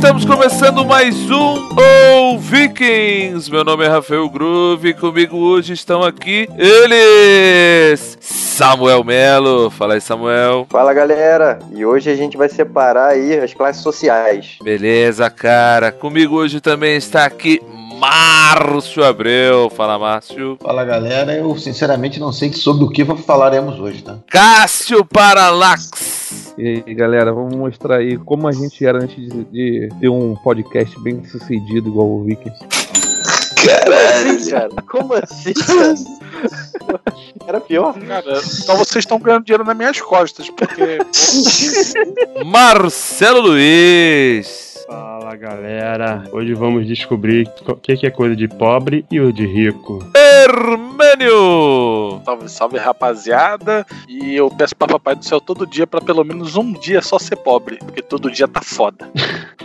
Estamos começando mais um O Vikings. Meu nome é Rafael Groove. Comigo hoje estão aqui eles. Samuel Melo. Fala aí, Samuel. Fala galera, e hoje a gente vai separar aí as classes sociais. Beleza, cara. Comigo hoje também está aqui Márcio Abreu. Fala, Márcio. Fala galera, eu sinceramente não sei sobre o que falaremos hoje, tá? Cássio Paralax. E aí, galera, vamos mostrar aí como a gente era antes de, de ter um podcast bem sucedido igual o Vikings. Caralho, cara, como assim, cara? Era pior. Cara, então vocês estão ganhando dinheiro nas minhas costas, porque. Marcelo Luiz. Fala galera, hoje vamos descobrir o que, que é coisa de pobre e o de rico. Hermânio. salve, salve rapaziada. E eu peço pra Papai do Céu todo dia pra pelo menos um dia só ser pobre, porque todo dia tá foda.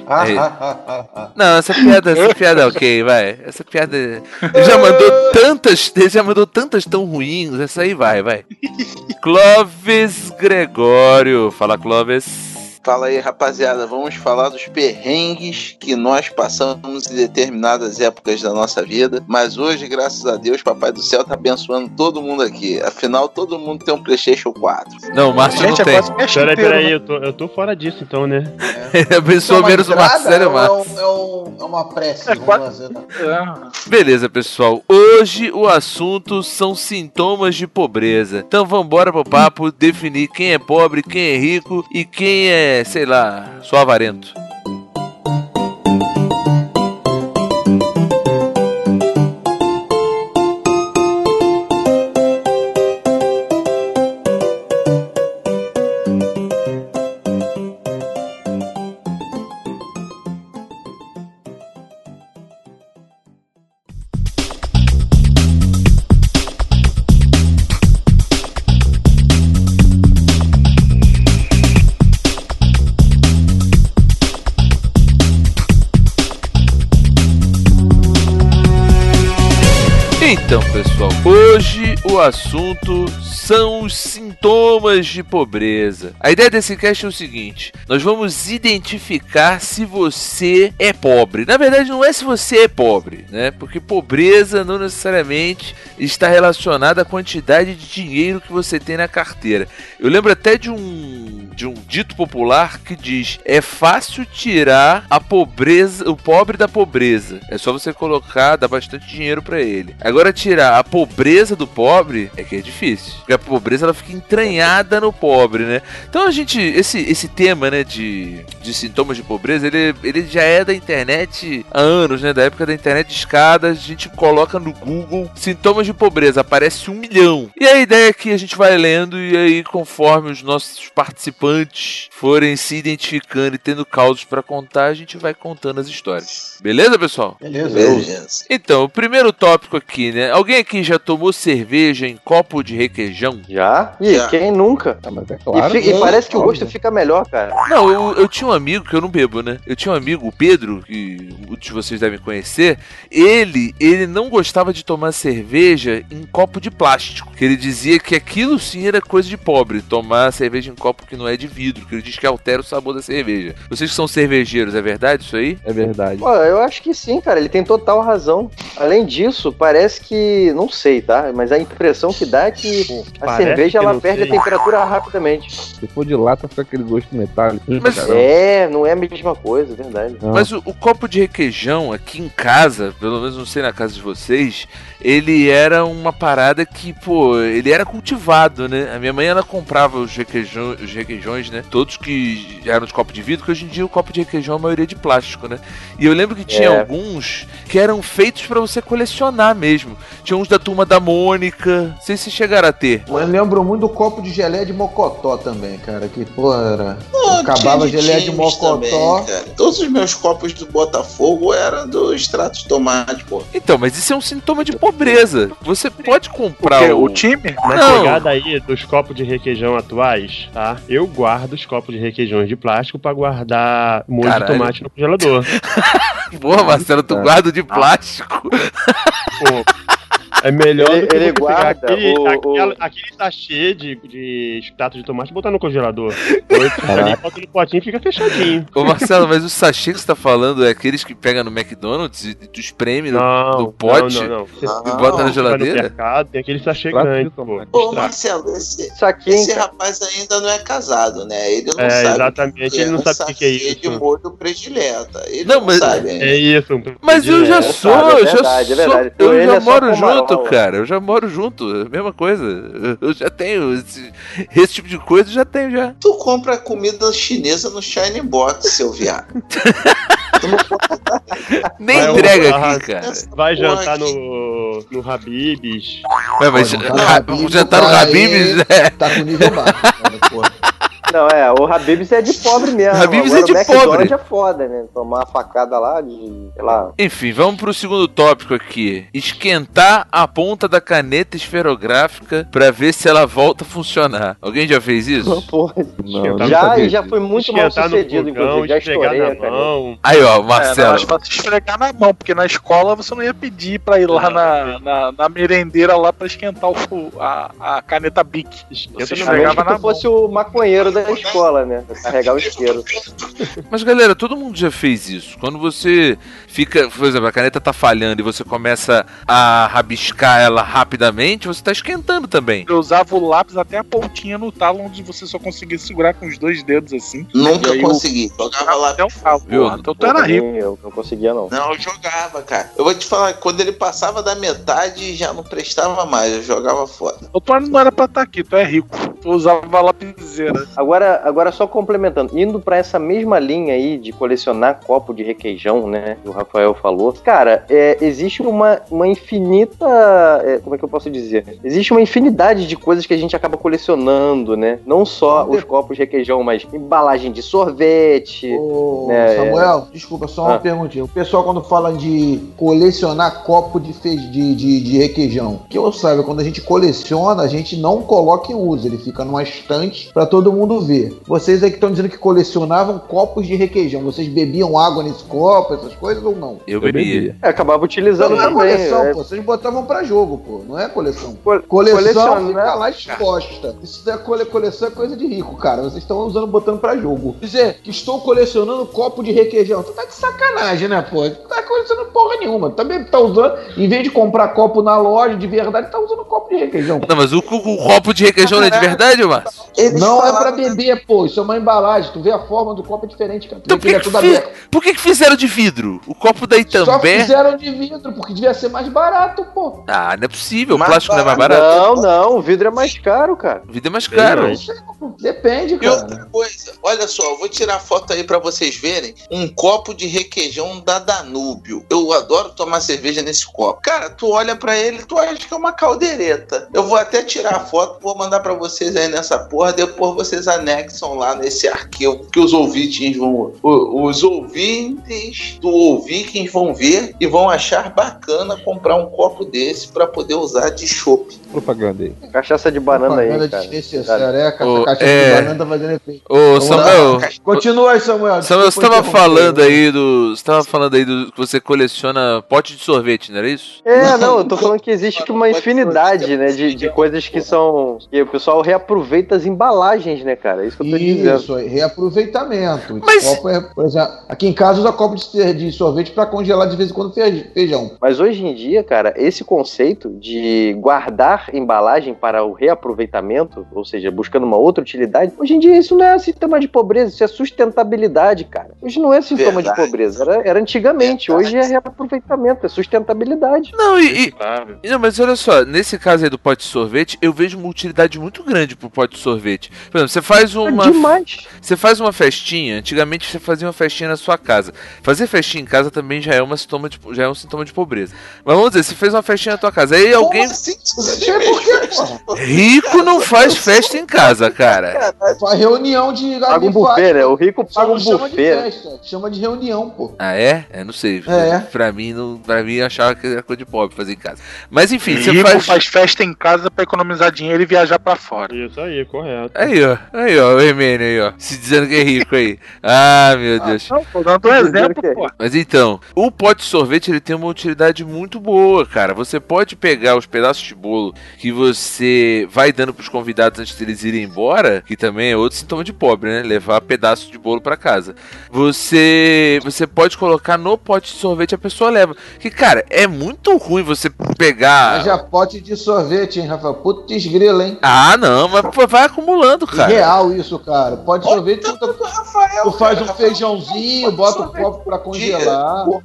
Ah, Ei. ah, ah. Não, essa piada, essa piada é ok, vai. Essa piada. Ele já mandou tantas. Ele já mandou tantas tão ruins. Essa aí vai, vai. Clóvis Gregório. Fala, Clóvis. Fala aí, rapaziada. Vamos falar dos perrengues que nós passamos em determinadas épocas da nossa vida. Mas hoje, graças a Deus, Papai do Céu tá abençoando todo mundo aqui. Afinal, todo mundo tem um PlayStation 4. Não, o Márcio Gente, não é tem. Peraí, peraí, né? eu tô, eu tô fora disso então, né? Ele abençoou uma menos o entrada Marcelo e o ou é, Márcio. um- é um- é uma prece? É fazer, né? É. Beleza, pessoal. Hoje o assunto são sintomas de pobreza. Então vambora pro papo definir quem é pobre, quem é rico e quem é, sei lá, só avarento. Então, pessoal, hoje o assunto são os sintomas de pobreza. A ideia desse cast é o seguinte: nós vamos identificar se você é pobre. Na verdade, não é se você é pobre, né? Porque pobreza não necessariamente está relacionada à quantidade de dinheiro que você tem na carteira. Eu lembro até de um de um dito popular que diz: é fácil tirar a pobreza, o pobre da pobreza. É só você colocar, dar bastante dinheiro pra ele. Agora tirar a pobreza do pobre é que é difícil. Porque a pobreza ela fica entranhada no pobre, né? Então a gente esse esse tema, né, de, de sintomas de pobreza, ele, ele já é da internet há anos, né? Da época da internet de escadas, a gente coloca no Google sintomas de pobreza, aparece um milhão. E a ideia é que a gente vai lendo e aí conforme os nossos participantes forem se identificando e tendo causos pra contar, a gente vai contando as histórias. Beleza, pessoal? Beleza. Beleza. Então, o primeiro tópico aqui, né? Alguém aqui já tomou cerveja em copo de requeijão? Já? Ih, Já. quem nunca? Ah, mas é E, claro. e né? parece que o Óbvio. gosto fica melhor, cara. Não, eu, eu tinha um amigo que eu não bebo, né? Eu tinha um amigo, o Pedro, que muitos de vocês devem conhecer. Ele, ele não gostava de tomar cerveja em copo de plástico. Que ele dizia que aquilo sim era coisa de pobre, tomar cerveja em copo que não é de vidro, que ele diz que altera o sabor da cerveja. Vocês que são cervejeiros, é verdade isso aí? É verdade. Pô, eu acho que sim, cara. Ele tem total razão. Além disso, parece que. Não sei, tá? Mas a impressão que dá é que a Parece cerveja que ela perde sei. a temperatura rapidamente. Se for de lata, fica aquele gosto metálico. Mas- Caramba. É, não é a mesma coisa, é verdade. Não. Mas o, o copo de requeijão aqui em casa, pelo menos não sei na casa de vocês, ele era uma parada que, pô, ele era cultivado, né? A minha mãe ela comprava os, requeijão, os requeijões, né? Todos que eram de copo de vidro, que hoje em dia o copo de requeijão a maioria é de plástico, né? E eu lembro que tinha É. alguns que eram feitos pra você colecionar mesmo. Tinha uns da turma da Mônica, não sei se chegaram a ter. Mas lembro muito do copo de geleia de mocotó também, cara. Que, pô, era. Acabava geleia de mocotó. também, cara. Todos os meus copos do Botafogo eram do extrato de tomate, pô. Então, mas isso é um sintoma de pobreza. Você pode comprar Porque o... o time? Na Não. pegada aí dos copos de requeijão atuais, tá? Eu guardo os copos de requeijões de plástico pra guardar molho Caralho. de tomate no congelador. Porra, Marcelo, tu Tá. guarda de plástico. Pô, É melhor Ele- do que ele guarda aquele, o- aquela- o- aquele sachê de, de extrato de tomate e botar no congelador. Ali, bota no potinho e fica fechadinho. Ô Marcelo, mas o sachê que você tá falando é aqueles que pega no McDonald's e tu espreme no, Não, no pote não, não, não. Você e bota na vai no geladeira? mercado, tem aquele sachê grande, pô. Ô. Marcelo, esse, esse rapaz ainda não é casado, né? Ele não É, sabe. exatamente, ele não um sabe o que que é sachê de isso. molho predileta. Ele Não, não, mas- sabe. É isso. um Mas eu já sou, é eu já verdade, é sou, verdade. eu Ele já é moro camarão, junto, cara. Eu já moro junto, é mesma coisa. Eu já tenho esse, esse tipo de coisa, eu já tenho já. Tu compra comida chinesa no Shine Box, seu viado. Nem Vai entrega aqui, cara. Vai jantar no, no Habib's. Ra- Habib's, jantar no Habib's, né? Tá com nível baixo, cara, porra. Não, é, o Habib's é de pobre mesmo. Habib's é de o pobre. é foda, né? Tomar uma facada lá de, sei lá. Enfim, vamos pro segundo tópico aqui. Esquentar a ponta da caneta esferográfica pra ver se ela volta a funcionar. Alguém já fez isso? Porra. Não, eu não Já, e já foi muito mal Esquentar no sucedido, fogão, inclusive. Já estourei na mão. Aí, ó, É, não, Marcelo. acho pra se esfregar na mão, porque na escola você não ia pedir pra ir lá na, na, na merendeira lá pra esquentar o, a, a caneta Bic. Você esfregava na tu fosse o maconheiro da escola, né? Carregar o isqueiro. Mas galera, todo mundo já fez isso. Quando você fica, por exemplo, a caneta tá falhando e você começa a rabiscar ela rapidamente, você tá esquentando também. Eu usava o lápis até a pontinha no talo, onde você só conseguia segurar com os dois dedos assim. Nunca aí eu- consegui. Jogava lá. Até o talo. Viu? Então tu era rico. Eu não conseguia, não. Não, eu jogava, cara. Eu vou te falar, quando ele passava da metade, já não prestava mais. Eu jogava fora. O tu não era pra estar aqui, tu é rico. Tu usava lapiseira. Agora, agora só complementando, indo pra essa mesma linha aí de colecionar copo de requeijão, né? Que o Rafael falou. Cara, é, existe uma, uma infinita. é, como é que eu posso dizer? Existe uma infinidade de coisas que a gente acaba colecionando, né? Não só os copos de requeijão, mas embalagem de sorvete. Ô, É, Samuel, desculpa, só uma Ah. perguntinha. O pessoal, quando fala de colecionar copo de, fe... de, de, de requeijão, que eu saiba, quando a gente coleciona, a gente não coloca em uso, ele fica numa estante pra todo mundo ver. Vocês aí que estão dizendo que colecionavam copos de requeijão, vocês bebiam água nesse copo, essas coisas ou não? Eu Eu bebia. bebia. É, acabava Então utilizando não é coleção, é, pô. Vocês botavam pra jogo, pô. Não é coleção. co- Coleção colecionar- fica lá exposta. Isso é cole... coleção é coisa de rico, cara. Vocês estão usando, botando pra jogo. Dizer que estou colecionando copo de requeijão. Tu tá de sacanagem, né, pô? Tu tá colecionando porra nenhuma. Também tá usando, em vez de comprar copo na loja de verdade, tá usando copo de requeijão. Não, mas o, o copo de requeijão não é de verdade, Márcio? Não é pra beber, pô. Isso é uma embalagem. Tu vê a forma do copo é diferente, cara. Tu Então vê por que que, é que, tudo fi- aberto. por que que fizeram de vidro? O copo da Só Itambé. fizeram de vidro, porque devia ser mais barato, pô. Ah, não é possível. O Mais plástico não é mais barato. Não, não, o vidro é mais caro, cara. O vidro é mais caro. Depende, E cara. outra coisa, olha só, eu vou tirar foto aí pra vocês verem um copo de requeijão da Danúbio. Eu adoro tomar cerveja nesse copo. Cara, tu olha pra ele, tu acha que é uma caldeireta. Eu vou até tirar a foto, vou mandar pra vocês aí nessa porra, depois vocês anexam lá nesse arquivo que os ouvintes vão, os ouvintes do Ouvikings vão ver e vão achar bacana comprar um copo desse pra poder usar de chopp. Propaganda aí. Cachaça de banana aí, Propaganda cara. desnecessária. É, Ô, caixa é. de banana tá fazendo efeito. Ô, Vamos lá. Samuel. Continua aí, Samuel. Samuel, você tava falando aí do. Você tava falando aí do que você coleciona pote de sorvete, não era isso? É, não, eu tô falando que existe uma infinidade, né, de, de coisas que são. que o pessoal reaproveita as embalagens, né, cara? É isso que eu tô dizendo. Isso, aí, reaproveitamento. Mas- copo é, por exemplo, aqui em casa usa copo de, de sorvete pra congelar de vez em quando fe- feijão. Mas hoje em dia, cara, esse conceito de guardar embalagem para o reaproveitamento, ou seja, buscando uma outra utilidade, hoje em dia isso não é sintoma de pobreza, isso é sustentabilidade, cara. Hoje não é sintoma Verdade. de pobreza, era, era antigamente, Verdade. hoje é reaproveitamento, é sustentabilidade. Não, e. e- Claro. não, mas olha só, nesse caso aí do pote de sorvete, eu vejo uma utilidade muito grande pro pote de sorvete. Por exemplo, você faz É uma. demais. Você faz uma festinha, antigamente você fazia uma festinha na sua casa. Fazer festinha em casa também já é, uma sintoma de, já é um sintoma de pobreza. Mas vamos dizer, você fez uma festinha na tua casa, aí alguém. Como assim? Não sei por quê, porra. Rico não faz festa em casa, cara. Faz reunião de Paga um faz, buffet, né? O rico paga um chama buffet. festa, chama de reunião, pô. Ah, é? É, não sei. É. Pra mim, não, pra mim, eu achava que era coisa de pobre fazer em casa. Mas enfim, você Rico faz. faz... festa em casa pra economizar dinheiro e viajar pra fora. Isso aí, correto. Aí, ó. Aí, ó. O Hermênio aí, ó. Se dizendo que é rico aí. Ah, meu Deus. Não, tô dando um Dizendo exemplo, é pô. Mas então, o pote de sorvete ele tem uma utilidade muito boa, cara. Você pode pegar os pedaços de bolo que você vai dando pros convidados antes deles irem embora, que também é outro sintoma de pobre, né? Levar pedaço de bolo pra casa. Você você pode colocar no pote de sorvete a pessoa leva. Que cara, é muito ruim você pegar Haja pote de sorvete, hein, Rafael? Putz grila, hein? Ah, não, mas vai acumulando, cara. Real isso, cara. Pode de sorvete, tu, Rafael, tu faz um cara, feijãozinho, bota um copo pra congelar. Uma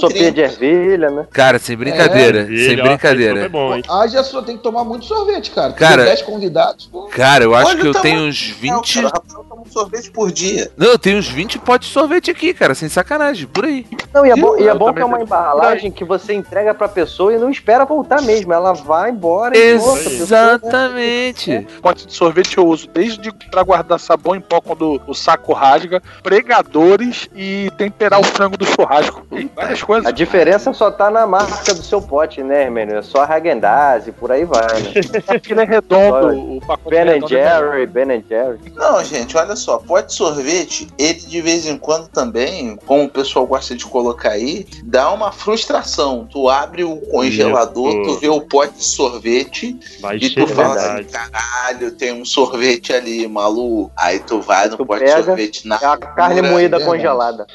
sopinha de 30. ervilha, né? Cara, sem brincadeira, Ele, sem brincadeira. É bom, hein? Haja tem que tomar muito sorvete, cara. Cara- Tem 10 convidados, pô. Cara, eu acho Olha que o eu tenho tamanho uns Não, 20. cara, Rafael toma um sorvete por dia. Não, eu tenho uns 20 potes de sorvete aqui, cara, sem sacanagem, por aí. Não, e é bom, e é bom que é uma tenho. embalagem que você entrega pra pessoa e não espera voltar mesmo. Ela vai embora e volta. pessoa- Exatamente. Pote de sorvete eu uso desde pra guardar sabão em pó quando o saco rasga, pregadores e temperar o frango do churrasco. E várias coisas. A diferença só tá na marca do seu pote, né, Hermênio? É só Häagen-Dazs e por aí vai, né? Porque ele é redondo, o pacote é Ben redondo, é melhor. Jerry, Ben Jerry. Não, gente, olha só, pote de sorvete, ele de vez em quando também, como o pessoal gosta de colocar aí, dá uma frustração. Tu abre o congelador, Isso. tu vê o pote de sorvete Vai e tu de fala verdade. assim, caralho, tem um sorvete ali, maluco. Aí tu vai no Tu pote pega, de sorvete na É a carne moída verdade. congelada.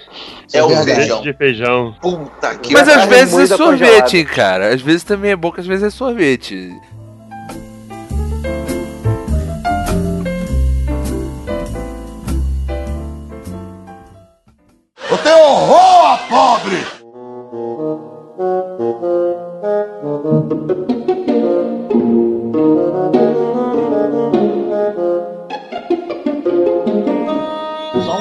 É o verdade. feijão. de feijão. Puta que Mas às vezes é sorvete, congelada. hein, cara. Às vezes também é bom que às vezes é sorvete. Eu tenho horror a pobre!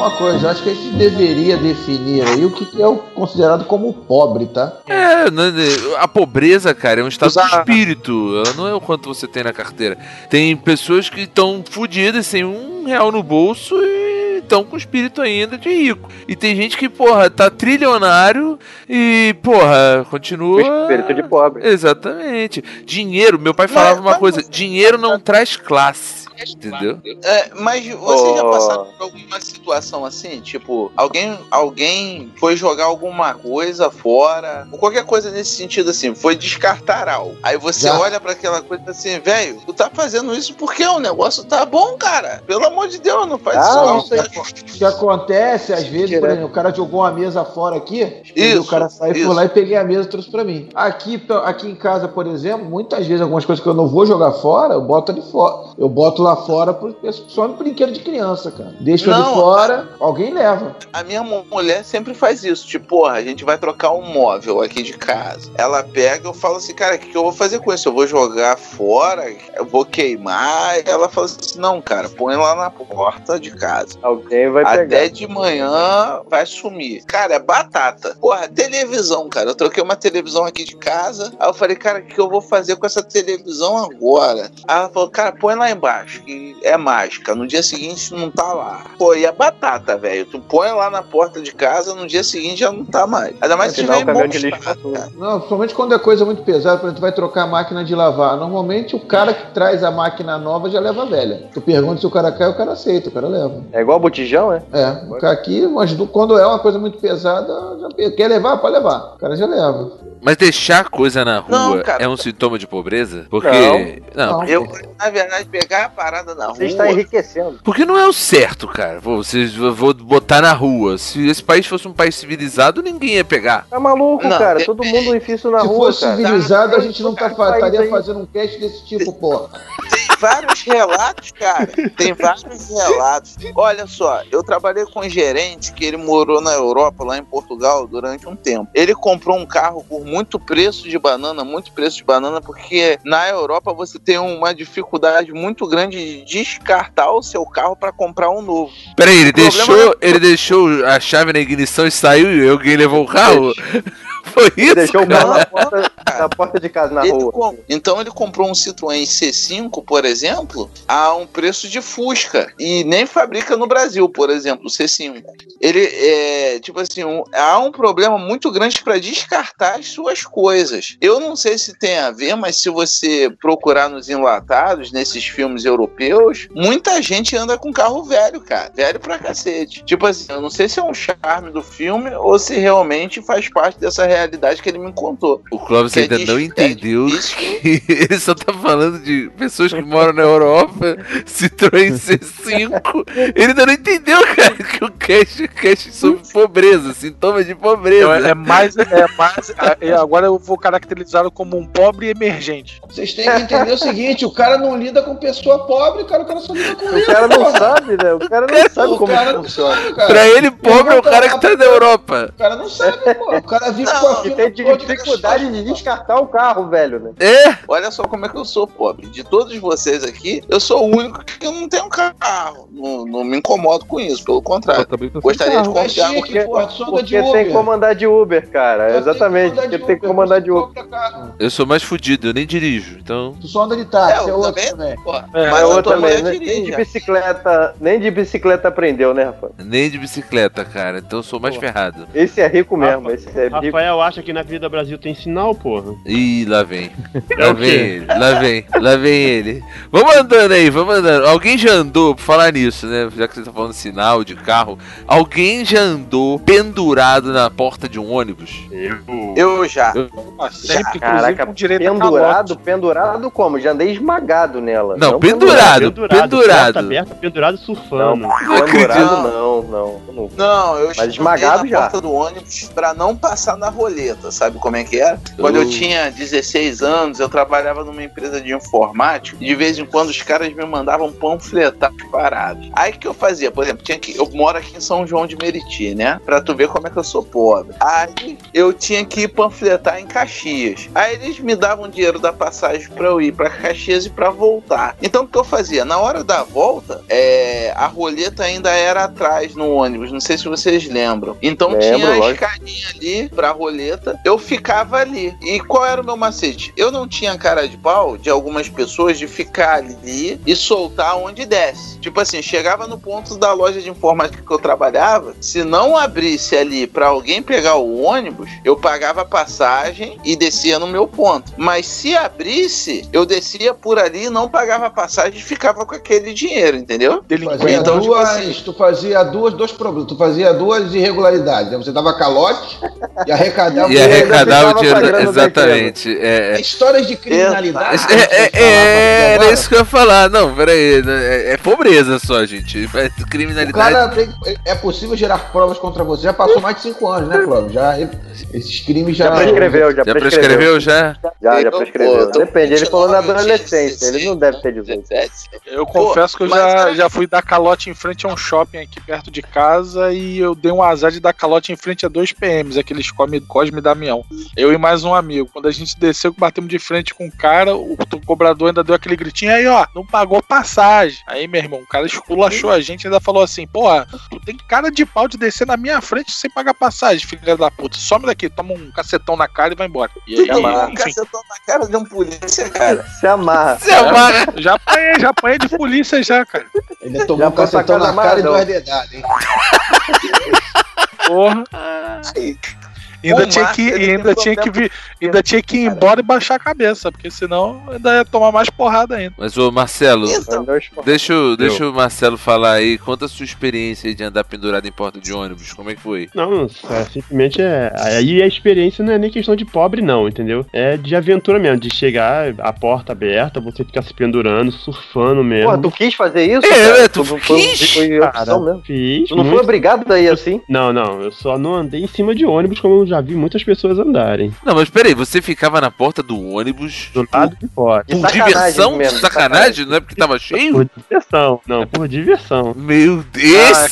Uma coisa, eu acho que a gente deveria definir aí o que, que é o considerado como pobre, tá? É, né, né, a pobreza, cara, é um estado de Usar- espírito. Ela não é o quanto você tem na carteira. Tem pessoas que estão fodidas sem um real no bolso e estão com espírito ainda de rico. E tem gente que, porra, tá trilionário e, porra, continua. Espírito de pobre. Exatamente. Dinheiro, meu pai falava uma coisa: dinheiro não traz classe. Entendeu? É, mas vocês já Oh. passaram por alguma situação assim? Tipo, alguém, alguém foi jogar alguma coisa fora, ou qualquer coisa nesse sentido assim, foi descartar algo. Aí você Já. olha pra aquela coisa assim, velho, tu tá fazendo isso porque o negócio tá bom, cara. Pelo amor de Deus, não faz Ah, isso não. isso aí, cara. O que acontece, às vezes, por exemplo, o cara jogou uma mesa fora aqui, e Isso, o cara saiu isso. foi lá e peguei a mesa e trouxe pra mim. Aqui, aqui em casa, por exemplo, muitas vezes algumas coisas que eu não vou jogar fora, eu boto ali fora. Eu boto lá fora pro- só no brinquedo de criança, cara. Deixo ali Não, fora, alguém leva. A minha mu- mulher sempre faz isso. Tipo, porra, a gente vai trocar um móvel aqui de casa. Ela pega, eu falo assim, cara, o que, que eu vou fazer com isso? Eu vou jogar fora? Eu vou queimar? Ela fala assim, não, cara, põe lá na porta de casa. Alguém vai Até pegar. de manhã vai sumir. Cara, é batata. Porra, televisão, cara. Eu troquei uma televisão aqui de casa. Aí eu falei, cara, o que eu vou fazer com essa televisão agora? Aí ela falou, cara, põe lá embaixo, que é mágica. No dia seguinte não tá lá. Pô, e é batata, velho. Tu põe lá na porta de casa, no dia seguinte já não tá mais. Ainda mais se tiver em bom estado, cara. Não, somente quando é coisa muito pesada, por exemplo, tu vai trocar a máquina de lavar. Normalmente o cara que traz a máquina nova já leva a velha. Tu pergunta se o cara quer, o cara aceita, o cara leva. É igual botijão, é? É, o cara aqui, mas do- quando é uma coisa muito pesada, já quer levar, pode levar. O cara já leva. Mas deixar coisa na rua Não, cara. é um sintoma de pobreza? Porque. Não. Não. Eu, na verdade, pegar a parada na Você rua. está enriquecendo. Porque não é o certo, cara. Vou, vocês, eu vou botar na rua. Se esse país fosse um país civilizado, ninguém ia pegar. Tá maluco, Não, cara? é- Todo mundo enfia isso na Se rua, fosse cara. civilizado, a gente não tá, estaria aí. fazendo um cast desse tipo, porra. Tem vários relatos, cara. Tem vários relatos. Olha só, eu trabalhei com um gerente que ele morou na Europa, lá em Portugal, durante um tempo. Ele comprou um carro por muito preço de banana, muito preço de banana, porque na Europa você tem uma dificuldade muito grande de descartar o seu carro para comprar um novo. Peraí, ele deixou, ele deixou a chave na ignição e saiu e alguém levou o carro? Foi isso? Deixou o carro na porta. Na porta de casa, na Ele rua. com- Então ele comprou um Citroën C5, por exemplo, a um preço de Fusca. E nem fabrica no Brasil, por exemplo, o C5. Ele é, tipo assim, um- há um problema muito grande para descartar as suas coisas. Eu não sei se tem a ver, mas se você procurar nos enlatados, nesses filmes europeus, muita gente anda com carro velho, cara. Velho pra cacete. Tipo assim, eu não sei se é um charme do filme ou se realmente faz parte dessa realidade que ele me contou. O Clóvis É ainda de- não é entendeu que ele só tá falando de pessoas que moram na Europa, Citroën C5. Ele ainda não entendeu, cara, que o cast é cast sobre pobreza, sintomas de pobreza. É, é mais. É mais é, agora eu vou caracterizá-lo como um pobre emergente. Vocês têm que entender o seguinte: o cara não lida com pessoa pobre, cara, o cara só lida com O cara não sabe, né? O cara não sabe o como cara não funciona. sabe, cara. Pra ele, pobre é o cara que tá na Europa. O cara não sabe, pô. O cara vive Não, com a fila tem dificuldade de descartar o carro, velho, né? É, Olha só como é que eu sou pobre. De todos vocês aqui, eu sou o único que não tem um carro. Não, não me incomodo com isso, pelo Eu contrário. Gostaria de confiar tinha porque pô, Porque tem Uber. como andar de Uber, cara. Tu Exatamente, tem que porque tem como andar de Uber. eu sou mais fudido, eu nem dirijo, então. Tu só anda de táxi, É, é, eu outro também. também. Pô, É, mas É tua também. Nem de bicicleta, nem de bicicleta aprendeu, né, Rafa? Nem de bicicleta, cara, então eu sou mais ferrado. Esse é rico mesmo, Rafa- esse é rico. Rafael acha que na Vida Brasil tem sinal, porra. Ih, lá vem. É Lá o vem ele, lá vem, lá vem ele. Vamos andando aí, vamos andando. Alguém já andou, por falar nisso, né? Já que você tá falando sinal de carro, alguém já andou pendurado na porta de um ônibus? Eu. Eu já. Ah, sempre, Caraca, com direito pendurado, pendurado como? Já andei esmagado nela. Não, pendurado, Pendurado, pendurado. porta aberta, pendurado surfando. Não, acredito. pendurado não, não. não. Não, eu Mas esmagado na já. porta do ônibus pra não passar na roleta, sabe como é que era? Quando eu Uh. tinha 16 anos, eu trabalhava numa empresa de informática e de vez em quando os caras me mandavam panfletar as paradas. Aí o que eu fazia? Por exemplo, tinha que, eu moro aqui em São João de Meriti, né? Pra tu ver como é que eu sou pobre. Aí eu tinha que ir panfletar em Caxias. Aí eles me davam dinheiro da passagem pra eu ir pra Caxias e pra voltar. Então o que eu fazia? Na hora da volta, é, a roleta ainda era atrás no ônibus. Não sei se vocês lembram. Então Lembro, tinha a escadinha ali pra roleta. Eu ficava ali. E qual era o meu macete? Eu não tinha cara de pau de algumas pessoas de ficar ali e soltar onde desce. Tipo assim, chegava no ponto da loja de informática que eu trabalhava, se não abrisse ali pra alguém pegar o ônibus, eu pagava a passagem e descia no meu ponto. Mas se abrisse, eu descia por ali, não pagava a passagem e ficava com aquele dinheiro, entendeu? Delinquente. Fazia Então, tipo duas, assim- tu fazia duas, dois problemas. Tu fazia duas irregularidades. né? Você dava calote e arrecadava E arrecadava o dinheiro. Exatamente. É, é. Histórias de criminalidade. É, é, é, era isso que eu ia falar. Não, peraí. É, é pobreza só, gente. É O Criminalidade. cara tem, é possível gerar provas contra você. Já passou mais de cinco anos, né, Cláudio? Já, esses crimes já. Já prescreveu, já, Já prescreveu. já? Já, já Eu- prescreveu. Depende, ele falou na 29, adolescência, ele não deve ter 18. 17. Eu confesso que eu já, já fui dar calote em frente a um shopping aqui perto de casa e eu dei um azar de dar calote em frente a dois PMs, aqueles Cosme e Damião. Eu e mais um amigo. Quando a gente desceu, batemos de frente com o cara, o cobrador ainda deu aquele gritinho aí, ó, não pagou passagem. Aí, meu irmão, o cara esculachou a gente e ainda falou assim, porra, tu tem cara de pau de descer na minha frente sem pagar passagem, filha da puta. Some daqui, toma um cacetão na cara e vai embora. E aí, amarra. Um cacetão na cara de um polícia, cara. Se amarra. Se amarra. já apanhei, já apanhei de polícia já, cara. Ainda tomou Já um cacetão na cara e duas dedadas, hein? Porra. Ainda O tinha que, ainda tinha que vir, ainda tinha que ir embora e baixar a cabeça, porque senão ainda ia tomar mais porrada ainda. Mas, ô Marcelo, Então, deixa, o- deixa o Marcelo falar aí. Conta a sua experiência de andar pendurado em porta de ônibus. Como é que foi? Não, é, simplesmente é. Aí a experiência não é nem questão de pobre, não, entendeu? É de aventura mesmo, de chegar, a porta aberta, você ficar se pendurando, surfando mesmo. Porra, tu quis fazer isso? É, cara? tu foi, quis? Foi opção mesmo. Fiz. Tu não foi muito- obrigado a ir assim? Não, não, eu só não andei em cima de ônibus como eu já vi muitas pessoas andarem. Não, mas peraí, você ficava na porta do ônibus Do lado de fora. Por diversão? mesmo, sacanagem? Não é porque tava cheio? Por diversão. Não, por diversão. Meu Deus, Ah,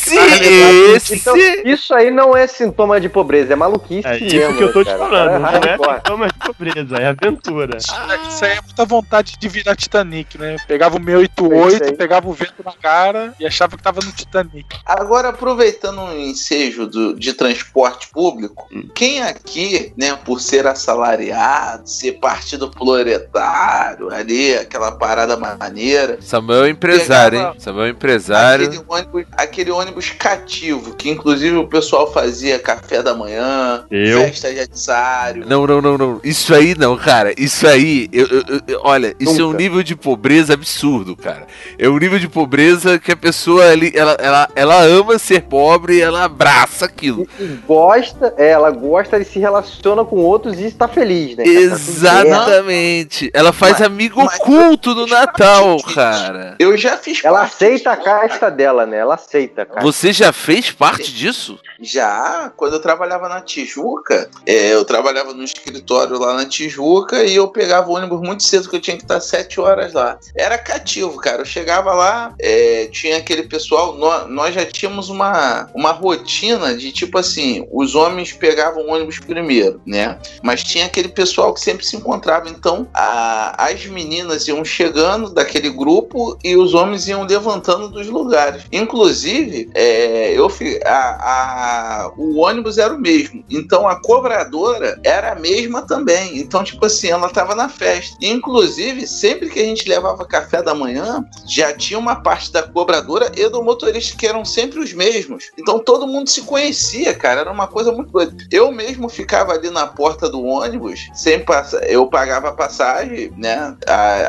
esse. Então, isso aí não é sintoma de pobreza, é maluquice É isso mesmo. que eu tô né, te cara? falando. Cara, Não é hardcore. sintoma de pobreza, é aventura. Isso aí é muita vontade de virar Titanic, né? Pegava o É isso 688, aí. pegava o vento na cara e achava que tava no Titanic. Agora, aproveitando um ensejo do- de transporte público, quem quem aqui, né, por ser assalariado, ser partido proletário, ali, aquela parada maneira, Samuel é empresário, hein? Samuel é empresário. Aquele ônibus, aquele ônibus cativo, que inclusive o pessoal fazia café da manhã, Eu? festa de aniversário. Não, não, não, não. Isso aí não, cara. Isso aí, eu, eu- eu- olha, isso é um Nunca. nível de pobreza absurdo, cara. É um nível de pobreza que a pessoa ali, ela, ela, ela ama ser pobre e ela abraça aquilo. E gosta, é, ela gosta e se relaciona com outros e está feliz, né? Exatamente. Ela faz Mas- amigo mas- oculto no Natal, cara. Eu já fiz Ela aceita a disso. casta dela, né? Ela aceita a casta. Você já fez parte disso? Já, quando eu trabalhava na Tijuca, é, eu trabalhava no escritório lá na Tijuca e eu pegava o ônibus muito cedo, que eu tinha que estar sete horas lá. Era cativo, cara. Eu chegava lá, é, tinha aquele pessoal, nó- nós, já tínhamos uma, uma rotina de tipo assim, os homens pegavam ônibus primeiro, né? Mas tinha aquele pessoal que sempre se encontrava. Então, a- as meninas iam chegando daquele grupo e os homens iam levantando dos lugares. Inclusive, é, eu a- a- o ônibus era o mesmo. Então, a cobradora era a mesma também. Então, tipo assim, ela tava na festa. Inclusive, sempre que a gente levava café da manhã, já tinha uma parte da cobradora e do motorista que eram sempre os mesmos. Então, todo mundo se conhecia, cara. Era uma coisa muito doida. Eu mesmo ficava ali na porta do ônibus, sem passa... eu pagava a passagem, né?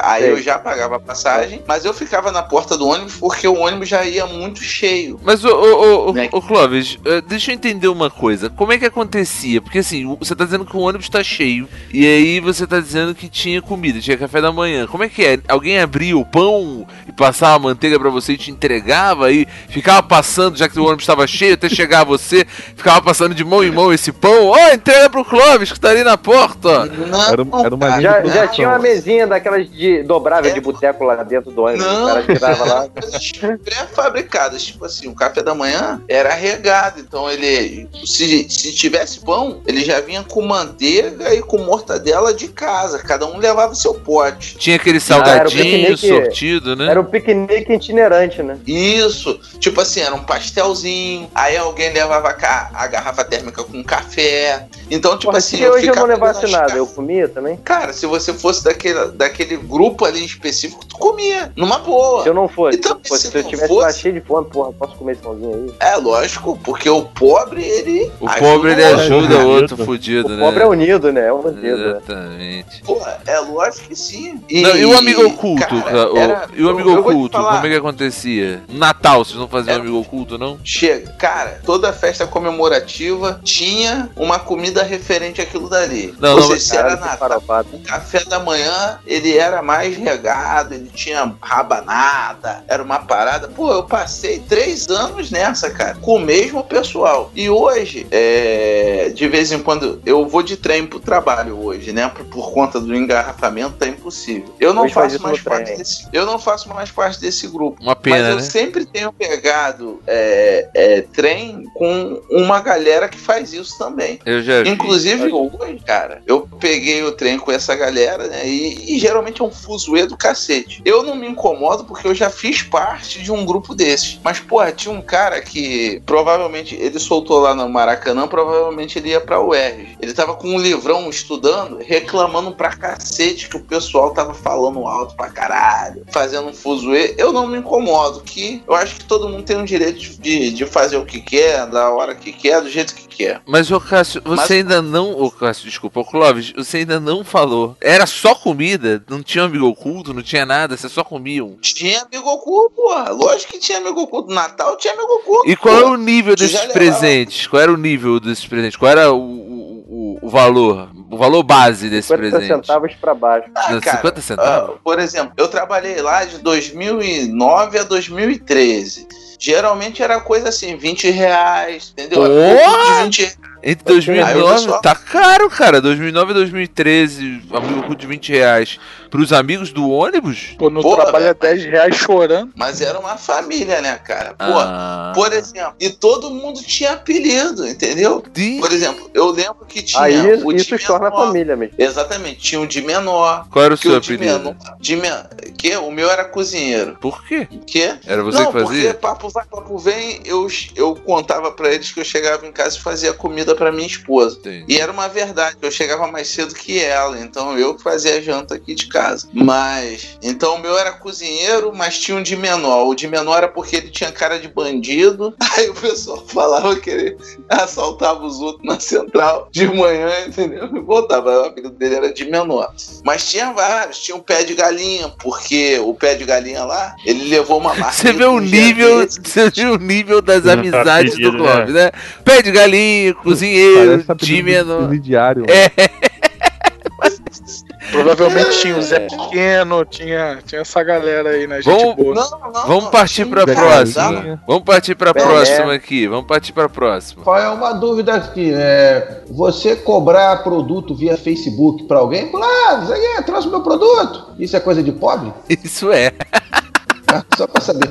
Aí eu já pagava a passagem, mas eu ficava na porta do ônibus porque o ônibus já ia muito cheio. Mas, ô, Né? Clóvis, eh, deixa eu entender uma coisa. Como é que acontecia? Porque assim, o- você tá dizendo que o ônibus tá cheio. E aí você tá dizendo que tinha comida, tinha café da manhã. Como é que é? Alguém abria o pão e passava a manteiga pra você e te entregava e ficava passando, já que o ônibus tava cheio, até chegar a você, ficava passando de mão em mão esse pão. Ó, entrega pro Clóvis que tá ali na porta. Não, Era, era uma cara. Já, já tinha uma mesinha daquelas de dobrável É. de boteco lá dentro do ônibus. Não, o cara tirava lá. pré-fabricadas. Tipo assim, o café da manhã era regado. Então ele. Se, se tivesse pão, ele já vinha com manteiga e com mortadela de casa. Cada um levava seu pote. Tinha aquele Ah, salgadinho piquenique- sortido, né? Era um piquenique itinerante, né? Isso. Tipo assim, era um pastelzinho. Aí alguém levava a garrafa térmica com café. Então, tipo Porra, assim. se hoje eu não levasse nada, eu comia também? Cara, se você fosse daquele, daquele grupo ali em específico, tu comia. Numa boa. Se eu não fosse, Então, pô, se se eu tivesse fosse- cheio de fome, porra, posso comer esse pãozinho aí? É lógico, porque o pobre, ele. O pobre ele ajuda o outro fudido, O né? pobre é unido, né? É unido. né? Exatamente. Pô, é lógico que sim. Não, e o amigo oculto? cara, cara, o- era- e o amigo eu- eu oculto? Como é que acontecia? No Natal, vocês não faziam Era- amigo oculto, não? Chega, cara, toda festa comemorativa tinha uma comida referente àquilo dali. Não, Não, não, sei mas- se era Natal. farofado. O café da manhã, ele era mais regado, ele tinha rabanada, era uma parada. Pô, eu passei três anos nessa, cara, com o mesmo pessoal. E hoje, é, de vez em quando, eu vou de trem pro trabalho hoje, né? Por, por conta do engarrafamento, tá impossível. Eu não Hoje faço mais parte trem. desse. Eu não faço mais parte desse grupo. Uma Mas pena, eu né? sempre tenho pegado é, é, trem com uma galera que faz isso também. Eu já vi. Inclusive hoje, cara, eu peguei o trem com essa galera, né? E, e geralmente é um fuzuê do cacete. Eu não me incomodo porque eu já fiz parte de um grupo desses. Mas, porra, tinha um cara que provavelmente ele soltou lá no Maracanã, provavelmente ele ia pra UERJ. Ele tava com um livrão estudando, reclamando pra cacete que o pessoal tava falando alto pra caralho, fazendo um fuzuê. Eu não me incomodo, que eu acho que todo mundo tem o direito de, de fazer o que quer, da hora que quer, do jeito que quer. Mas, ô Cássio, você Mas- ainda não. Ô Cássio, desculpa, ô Clóvis, você ainda não falou. Era só comida? Não tinha amigo oculto, não tinha nada, vocês só comiam. Tinha amigo oculto, porra. Lógico que tinha amigo oculto. Natal tinha amigo oculto. E qual é porra. o nível desses presentes? Qual era o nível desses presentes? Qual era o, o, valor? O valor base desse 50 presente? centavos pra baixo. Ah, Não, cara, 50 centavos? ah, por exemplo, eu trabalhei lá de 2009 a 2013. Geralmente era coisa assim, 20 reais, entendeu? Era Porra! pouco de 20 reais. Entre Aí o 2009, pessoal- tá caro, cara. 2009 e 2013, amigo de 20 reais. Pros amigos do ônibus? Pô, no Porra, trabalho é velho. 10 reais chorando. Mas era uma família, né, cara? Pô, Ah. por exemplo, e todo mundo tinha apelido, entendeu? Sim. Por exemplo, eu lembro que tinha Aí o isso de torna menor. família mesmo. Exatamente, tinha o de menor, Qual era o que seu o de apelido? menor, de men- quê? O meu era cozinheiro. Por quê? O quê? Era você não, que fazia? porque papo vai, papo vem, eu, eu contava pra eles que eu chegava em casa e fazia comida pra minha esposa. Entendi. E era uma verdade, eu chegava mais cedo que ela, então eu que fazia a janta aqui de casa. Mas, então o meu era cozinheiro, mas tinha um de menor. O de menor era porque ele tinha cara de bandido. Aí o pessoal falava que ele assaltava os outros na central de manhã, entendeu? E voltava. O apelido dele era de menor. Mas tinha vários, tinha um pé de galinha, porque o pé de galinha lá, ele levou uma marca. Você vê o nível, você vê o nível das amizades do Clóvis, né? Pé de galinha, cozinheiro, de menor. presidiário. É, Provavelmente tinha o Zé Pequeno, tinha, tinha essa galera aí, né? Gente Vamos- boa. Não, não, Vamos partir cara, próxima. Vamos partir pra Pelé. próxima aqui. Vamos partir pra próxima. Qual é uma dúvida aqui? É, você cobrar produto via Facebook pra alguém? Ah, isso aí, trouxe meu produto. Isso é coisa de pobre? Isso é. Ah, Só pra saber.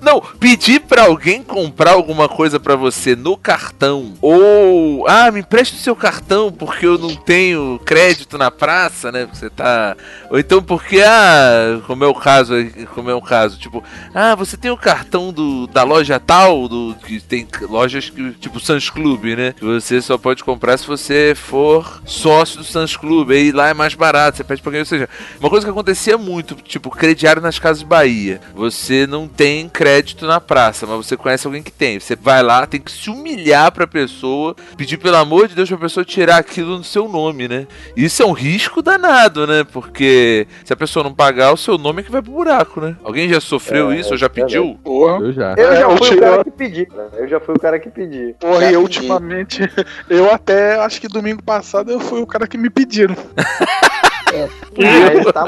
Não, pedir pra alguém comprar alguma coisa pra você no cartão ou ah, me empresta o seu cartão porque eu não tenho crédito na praça, né? Você tá ou então porque ah, como é o caso, como é o caso, tipo, ah, você tem o cartão do da loja tal, do que tem lojas que tipo Sans Club, né? Que você só pode comprar se você for sócio do Sans Club, aí lá é mais barato, você pede pra alguém, ou seja, uma coisa que acontecia muito, tipo, crediário nas casas Bahia. Você não tem crédito na praça, mas você conhece alguém que tem. Você vai lá, tem que se humilhar pra pessoa, pedir pelo amor de Deus pra pessoa tirar aquilo no seu nome, né? Isso é um risco danado, né? Porque se a pessoa não pagar, o seu nome é que vai pro buraco, né? Alguém já sofreu É, isso ou já é pediu? Porra. Eu já. Eu É, já eu fui o cara que pedi. né? Eu já fui o cara que pedi. Porra, e pedi. ultimamente, eu até acho que domingo passado eu fui o cara que me pediram. Ah, esse tá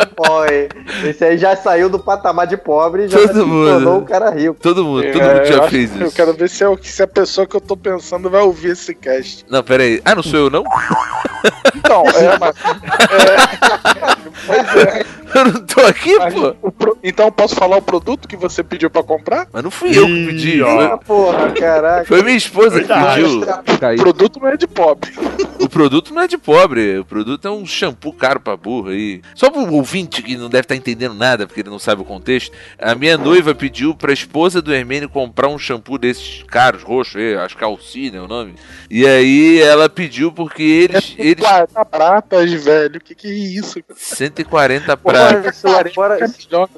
hein? Esse aí já saiu do patamar de pobre e já Todo se mundo. tornou um cara rico. Todo mundo, todo É, mundo eu já fez Eu isso. quero ver se, é, o- se a pessoa que eu tô pensando vai ouvir esse cast. Não, pera aí. Ah, não sou eu não? Então, é, mas. É, pois é. Eu não tô aqui, Mas pô. pro- Então posso falar o produto que você pediu pra comprar? Mas não fui eu que pedi. Ó. Foi, Ah, porra, caraca. foi minha esposa que pediu. O produto não é de pobre. O produto não é de pobre, o produto é um shampoo caro pra burro aí. Só pro ouvinte que não deve estar entendendo nada, porque ele não sabe o contexto, a minha noiva pediu pra esposa do Hermênio comprar um shampoo desses caros, roxo, aí, acho que é Alcine é o nome. E aí ela pediu porque eles. eles 40 pratas, velho. Que que é isso? 140 Porra, isso lá fora,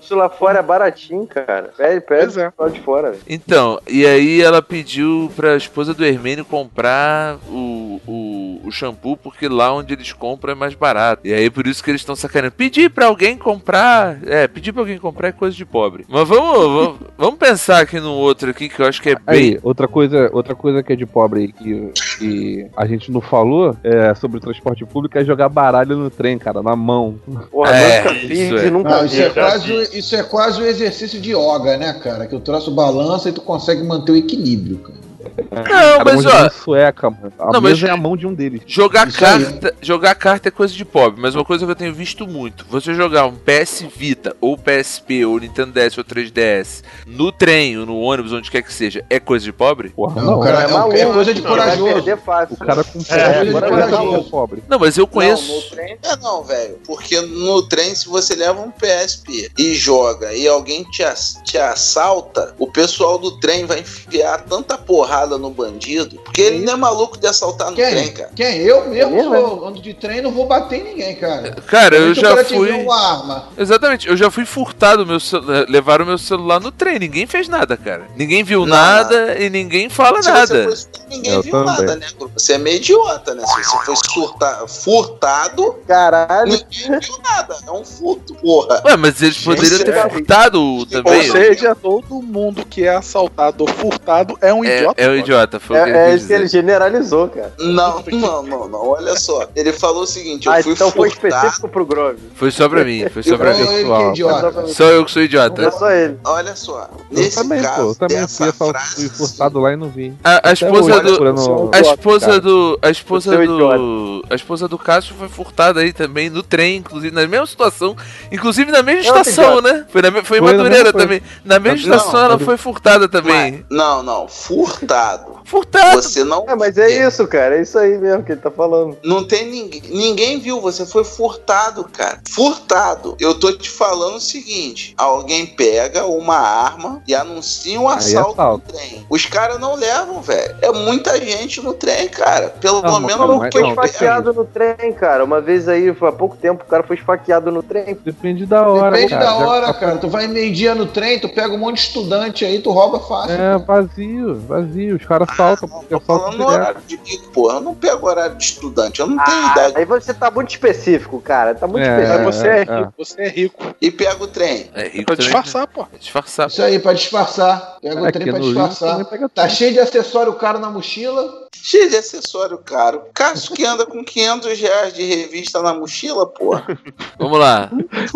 isso lá fora é baratinho, cara. Pede, pede é. lá de fora, velho. Então, e aí ela pediu pra esposa do Hermênio comprar o, o, o shampoo, porque lá onde eles compram é mais barato. E aí por isso que eles estão sacaneando. Pedir pra alguém comprar. É, pedir pra alguém comprar é coisa de pobre. Mas vamos, vamos, vamos pensar aqui no outro aqui que eu acho que é bem. Aí, outra coisa, outra coisa que é de pobre aí que, que a gente não falou é, sobre o transporte público é jogar baralho no trem, cara, na mão. Porra, É, isso é. e nunca Não, isso, é quase, isso é quase um exercício de yoga, né, cara? Que o troço balança e tu consegue manter o equilíbrio, cara. Não, mas ó, sueca, mano. A Não, mas- é a mão de um deles. Jogar Isso aí. carta, jogar carta é coisa de pobre, mas uma coisa que eu tenho visto muito, você jogar um PS Vita ou PSP ou Nintendo DS ou 3DS no trem ou no ônibus, onde quer que seja, é coisa de pobre? Porra, Não, não. cara, é, maluco, é coisa de corajoso. perder fácil. O cara com É, corajoso. é pobre. Não, mas eu Não, conheço. no trem é não, velho. Porque no trem, se você leva um PSP e joga e alguém te, ass- te assalta, o pessoal do trem vai enfiar tanta porrada no bandido. Porque ele não é maluco de assaltar no trem, Quem? cara. Quem? Eu mesmo É mesmo, sou, ando de trem, não vou bater em ninguém, cara. Cara, eu o já fui. uma arma. Exatamente, eu já fui furtado meu cel... levaram meu celular no trem, ninguém fez nada, cara. Ninguém viu Não, nada e ninguém fala Se nada. você foi, ninguém Eu viu também. nada, né? Você é meio idiota, né? Se você foi surta- furtado, Caralho. ninguém viu nada. É um furto, porra. Ué, mas eles poderiam ter é- furtado Ou também. seja, todo mundo que é assaltado ou furtado é um É, idiota. É pô. idiota, foi o que ele É, é ele generalizou, cara. Não, não, não, não. Olha só. Ele falou o seguinte: eu Ah, fui então foi específico pro Grove. Foi só pra mim, foi só pra Igual mim. ele que é idiota. Só eu que sou Não é idiota. só ele. Olha só. Eu Nesse também, caso, pô. Eu também fui, frase, fui furtado lá e não vi. A, a esposa do. procurando- A esposa do. A esposa do. A esposa do Cássio foi furtada aí também no trem, inclusive, na mesma situação. Inclusive na mesma É estação, né? Foi, na, foi em Madureira também. Na mesma Não, estação ela mas- foi furtada também. Mas- não, não. Furtado. Furtado. Furtado. Você não. É, mas é isso, cara. É isso aí mesmo que ele tá falando. Não tem ninguém. Ninguém viu, você foi furtado, cara. Furtado. Eu tô te falando o seguinte: alguém pega uma arma e anuncia um é assalto assalto. no trem. Os caras não levam, velho. É muita gente no trem, cara. Pelo Não, menos mas- não mas- Foi não, esfaqueado no trem, cara. Uma vez aí, há pouco tempo, o cara foi esfaqueado no trem. Depende da hora, Depende cara. da Já- hora, cara. Tu vai meio-dia no trem, tu pega um monte de estudante aí, tu rouba fácil. É, vazio, vazio. Os caras saltam, porque Tô assaltam falando no horário de pico, porra. Eu não pego horário de estudante. Eu não tenho Ah, idade. aí você tá muito específico, cara. Tá muito É, específico. Você é, é. rico, você é rico. E pego o trem. É É rico pra também. disfarçar, pô. É disfarçar. Isso aí, pra disfarçar. Pega o trem pra Rio disfarçar. pega Tá cheio de acessório caro na mochila. Cheio de acessório caro. Cássio que anda com 500 reais de revista na mochila, porra. Vamos lá.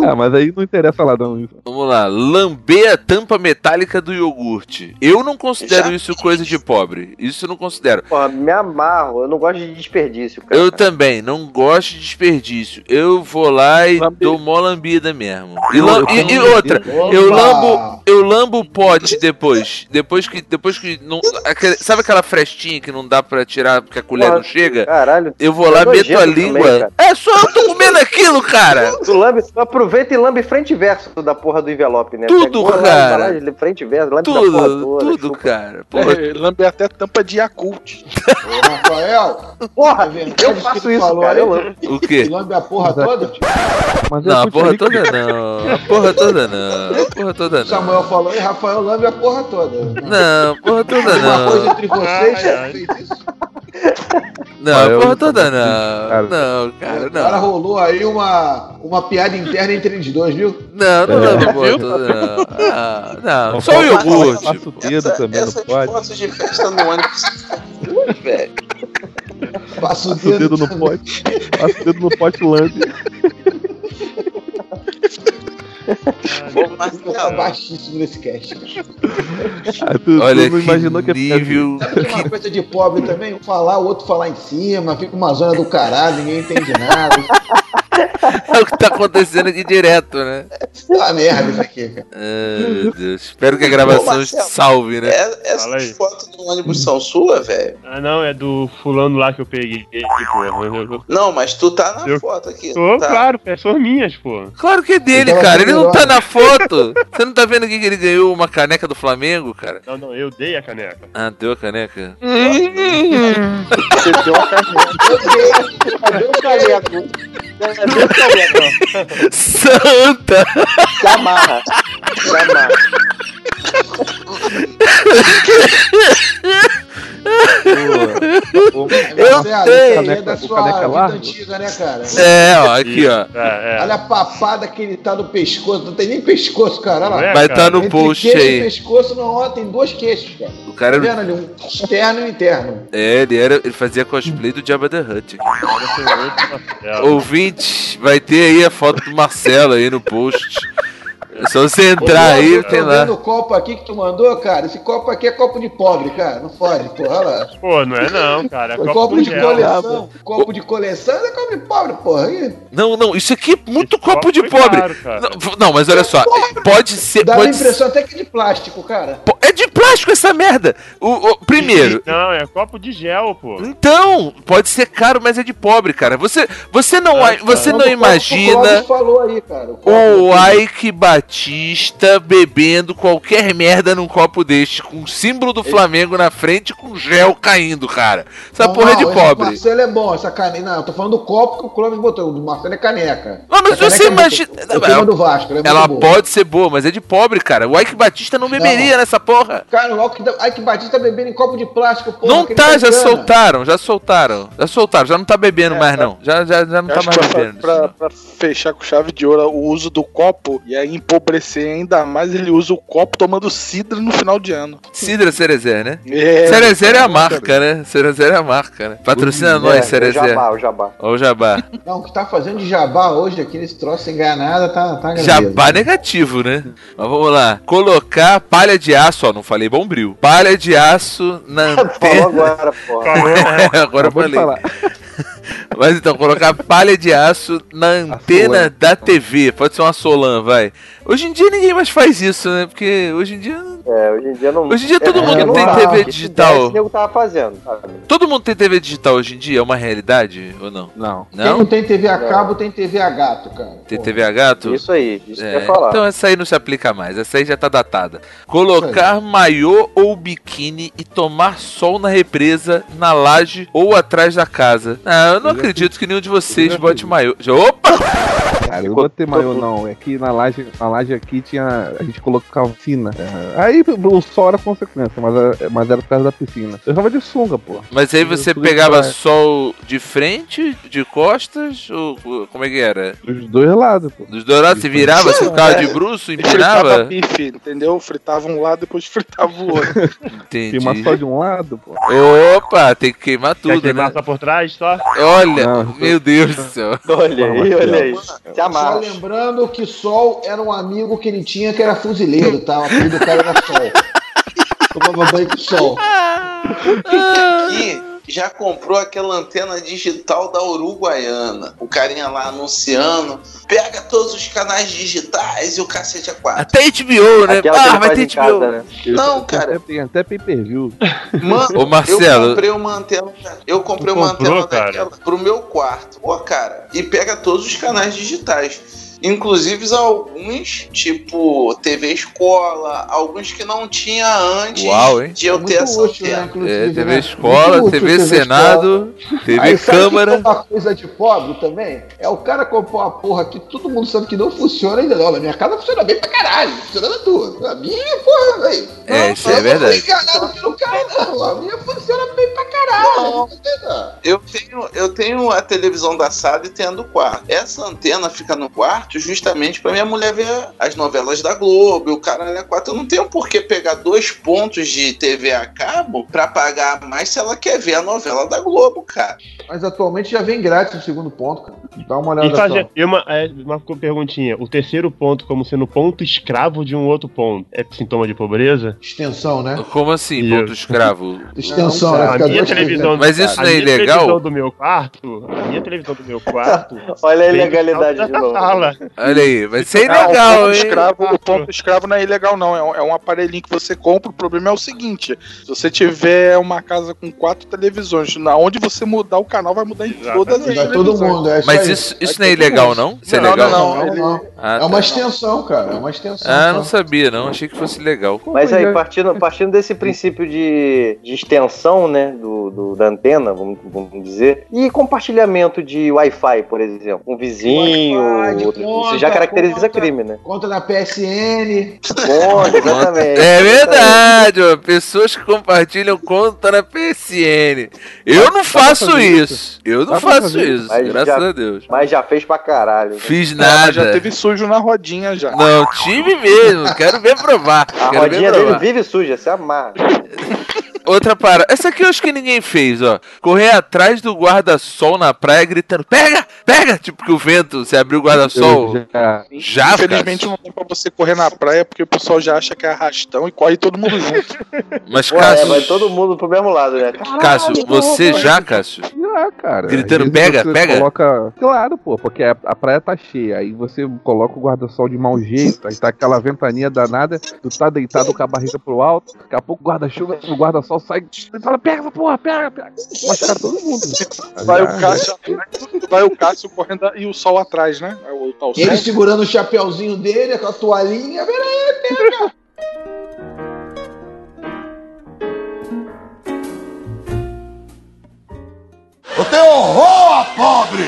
Ah, mas aí não interessa lá não. Vamos lá. Lamber a tampa metálica do iogurte. Eu não considero Já isso coisa de pobre. Isso eu não considero. Porra, me amarro. Eu não gosto de desperdício, cara. Eu também não gosto de desperdício. Eu vou lá e Lambe- dou mó lambida mesmo. E, lam- e- e outra, eu lambo, eu lambo o pote depois. Depois que, depois que não, aquele- sabe aquela frestinha que não dá pra tirar porque a colher Porra, não chega? Caralho. Eu vou lá, meto a língua. também, é só eu tô comendo aquilo, cara. Tu lambe, tu aproveita e lambe frente e verso da porra do envelope, né? Tudo, lá, cara. embalagem, frente e verso, lambe da porra Tudo, toda. tudo, chupa. cara. Porra, É, lambe até tampa de Yakult. Ô, Rafael, Porra, tá vendo? eu faço isso, falou cara. Eu lambo. o quê? Lambe a porra toda? Mas Não, é a porra toda não. A porra toda não. A porra toda O Samuel não. falou e Rafael lambe a porra toda. Não, a porra toda Uma coisa não. entre vocês, Ai, ai. fez isso. Não, eu porra não toda não. cara. Não, cara, Agora não. rolou aí uma, uma piada interna entre eles dois, viu? Não, não É. leva porra toda não. Ah, Não, só o iogurte. Passa o dedo Essa, também, não essas pode. fotos de festa no ônibus. velho. Passa o o dedo no pote. Passa o dedo no pote lambe. Tá Marcelo, baixíssimo nesse cast. Ah, tu, Olha tu imaginou que nível. Tem uma coisa de pobre também, um falar, o outro falar em cima, fica uma zona do caralho, ninguém entende nada. É o que tá acontecendo aqui direto, né? Tá merda isso aqui, cara. Ai, meu Deus. Espero que a gravação Ô, Marcelo. salve, né? é- essas fotos no ônibus são suas, velho? Ah, não, é do fulano lá que eu peguei. Eu- Não, mas tu tá na Eu- foto aqui. Tô, tá? claro, é são minhas, pô. Claro que é dele, Então, cara. Ele não melhor. tá na foto. Você não tá vendo aqui que ele ganhou uma caneca do Flamengo, cara? Não, não, eu dei a caneca. Ah, deu a caneca? Você deu uma caneta. Cadê o caneco? Cadê o caneco? Santa! Se amarra. Se amarra. Pô, Eu tenho. isso aí é Caneca- da o sua vida antiga, né, cara? É, ó, aqui, ó. É, é. Olha a papada que ele tá no pescoço, não tem nem pescoço, cara. Olha lá. É, Vai estar no Entre post aí. pescoço, não, ó, tem dois queixos, cara. O cara. Tá vendo ali? Um externo e um interno. É, ele, era, ele fazia cosplay do Jabba the Hutt. Ouvinte, vai ter aí a foto do Marcelo aí no post. É só você entrar Ô, aí, eu tem tô lá. vendo o copo aqui que tu mandou, cara. Esse copo aqui é copo de pobre, cara. Não fode, pô. Olha lá. Pô, não é não, cara. É copo, copo de gel. coleção. Copo de coleção é copo de pobre, porra. Aí. Não, não, isso aqui é muito Esse copo de pobre. caro, cara. Não, não, mas olha só, pode ser. Dá a Pode impressão até que é de plástico, cara. É de plástico essa merda. O, o- primeiro. Não, é copo de gel, pô. Então, pode ser caro, mas é de pobre, cara. Você, você não, Ah, você Como não o imagina falou aí, cara. O o Ike Batista bebendo qualquer merda num copo deste, com o símbolo do Flamengo na frente com gel caindo, cara. Essa Não, porra é de não, pobre. do Marcelo é bom, essa caneca. Não, eu tô falando do copo que o Clóvis botou. O do Marcelo é caneca. Não, mas Essa você é imagina- uma do Vasco, ela é Ela pode ser boa, mas é de pobre, cara. O Ike Batista não beberia nessa porra. Cara, o Ike, Batista tá bebendo em copo de plástico, porra. não ele tá, já soltaram, já soltaram. Já soltaram, já não tá bebendo mais, não. Já, já, já não Eu tá acho mais que pra, bebendo. pra- pra fechar com chave de ouro o uso do copo e aí empobrecer ainda mais, ele usa o copo tomando cidra no final de ano. Cidra Cerezer, né? É, Cerezer é a marca, né? Cerezer é a marca, né? Patrocina nós, É, o Cerezer. jabá, o jabá. O jabá. Não, o que tá fazendo de jabá hoje aqui nesse troço sem ganhar nada, tá, tá. Jabá negativo, né? Mas vamos lá. Colocar palha de aço, ó, não falei bombril. Palha de aço na Falou antena. agora, porra. Agora eu falei. falar. Mas então, colocar palha de aço na antena Solan. da TV. Pode ser uma Solan, vai. Hoje em dia ninguém mais faz isso, né? Porque hoje em dia É, hoje em dia não. Hoje em dia todo é, mundo não tem dá, TV se digital. nego tava fazendo, sabe? Todo mundo tem TV digital hoje em dia? É uma realidade ou não? Não. Quem não Não? tem TV a cabo tem TV a gato, cara. Tem Pô. TV a gato? Isso aí, isso que eu É, ia falar. então essa aí não se aplica mais, essa aí já tá datada. Colocar maiô ou biquíni e tomar sol na represa, na laje ou atrás da casa. Ah, eu não Eu acredito que nenhum de vocês bote maiô. Já- Opa! Cara, eu não botei maiô não. É que na laje, na laje aqui tinha. A gente colocava piscina. É, aí o sol era consequência, mas, era- mas era por causa da piscina. Eu tava de sunga, pô. Mas aí você pegava praia. sol de frente, de costas, ou como é que era? Dos dois lados, pô. Dos dois lados, você virava, você ficava de bruxo, E fritava empinava? bife, entendeu? Fritava um lado, depois fritava o outro. Entendi. Queimar só de um lado, pô. Opa, tem que queimar Quer tudo, queimar né? só por trás, só? Olha, Não, meu Deus do céu. Olha aí, olha aí. Só lembrando que Sol era um amigo que ele tinha que era fuzileiro, tá? O apelido do cara era Sol. Tomava banho com Sol. Aqui já comprou aquela antena digital da Uruguaiana. O carinha lá anunciando. Pega todos os canais digitais e o cacete é quatro. Até HBO, né? Aquela que Ah, vai ter em casa, HBO. né? Não, cara. até- Tem até pay per view. Mano, Ô, Marcelo. eu comprei uma antena. Eu comprei Tu uma comprou, antena cara? daquela pro meu quarto. Pô, cara, e pega todos os canais digitais. Inclusive alguns, tipo TV Escola, alguns que não tinha antes Uau, hein? de eu É ter essa útil, né, É, TV né? Escola, útil TV Escola. Senado, TV Aí, sabe que Câmara. é uma coisa de pobre também? É o cara comprar uma porra que todo mundo sabe que não funciona ainda. Olha, minha casa funciona bem pra caralho, funciona na tua. A minha, porra, velho. É, Não, isso é eu verdade. Enganado pelo cara, não. A minha funciona bem pra caralho. Não. Não. Eu tenho, eu tenho a televisão da sala e tenho a do quarto. Essa antena fica no quarto justamente pra minha mulher ver as novelas da Globo. E o caralho é quatro. Eu não tenho por que pegar dois pontos de TV a cabo pra pagar mais se ela quer ver a novela da Globo, cara. Mas atualmente já vem grátis o segundo ponto, cara. Dá uma olhada E fazer só. e uma, é, uma perguntinha: o terceiro ponto, como sendo ponto escravo de um outro ponto, é sintoma de pobreza? Extensão, né? Como assim, ponto escravo? Extensão, Não, né? cara, Fica a minha televisão- Mas isso A não é minha ilegal? televisão do meu quarto, a minha televisão do meu quarto. Olha a ilegalidade de novo. sala. Olha aí, vai ser Não, o ilegal, hein? escravo, o ponto escravo não é ilegal, não. É um, é um aparelhinho que você compra. O problema é o seguinte: se você tiver uma casa com quatro televisões, na onde você mudar o canal, vai mudar em todas as televisões. todo mundo, é isso Mas isso, isso não é ilegal, não? Isso é Não, legal? não, Não, não. Ah, É tá. uma extensão, cara. É uma extensão. Ah, não sabia, não. Achei que fosse legal. Mas aí, é. partindo, partindo desse princípio de, de extensão, né, do, do- da antena, vamos, vamos dizer, e compartilhamento de Wi-Fi, por exemplo, um vizinho, outro- conta, isso já caracteriza conta. crime, né? Conta na PSN. Bom, exatamente. É verdade, ó. Pessoas que compartilham conta na PSN. Eu não faço isso. Eu não faço isso, Mas graças já- a Deus. Mas já fez pra caralho. né? Fiz nada. já teve sujo na rodinha já. Não, tive mesmo. Quero ver provar. A Quero ver rodinha dele vive suja, se amarra. Outra parada. Essa aqui eu acho que ninguém fez, ó. Correr atrás do guarda-sol na praia gritando: pega, pega! Tipo que o vento, você abriu o guarda-sol. Já- Já, Infelizmente não tem pra você correr na praia porque o pessoal já acha que é arrastão e corre todo mundo junto. Mas, Pô, é, Cássio, vai todo mundo pro mesmo lado, né? Cássio, você já, Cássio? Já, cara. Gritando, "Pega, pega"? Coloca... Claro, pô, porque a, a praia tá cheia. Aí você coloca o guarda-sol de mau jeito, aí tá aquela ventania danada, tu tá deitado com a barriga pro alto, daqui a pouco o guarda-chuva, o guarda-sol sai e fala, pega essa porra, pega, pega. Machucar todo mundo. Vai o Cássio atrás, vai o Cássio correndo e o sol atrás, né? É o tal Ele sol. segurando o chapeuzinho dele, com a toalhinha. Peraí, Eu tenho horror a pobre!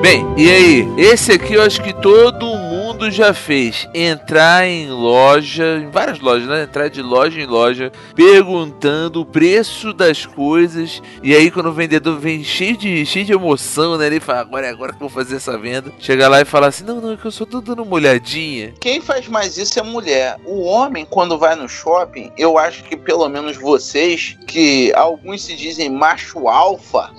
Bem, e aí? Esse aqui eu acho que todo mundo já fez. Entrar em loja, em várias lojas, né? Entrar de loja em loja, perguntando o preço das coisas. E aí, quando o vendedor vem cheio de, cheio de emoção, né? Ele fala: agora é agora que eu vou fazer essa venda. Chega lá e fala assim: não, não, é que eu só tô dando uma olhadinha. Quem faz mais isso é mulher. O homem, quando vai no shopping, eu acho que pelo menos vocês, que alguns se dizem macho alfa,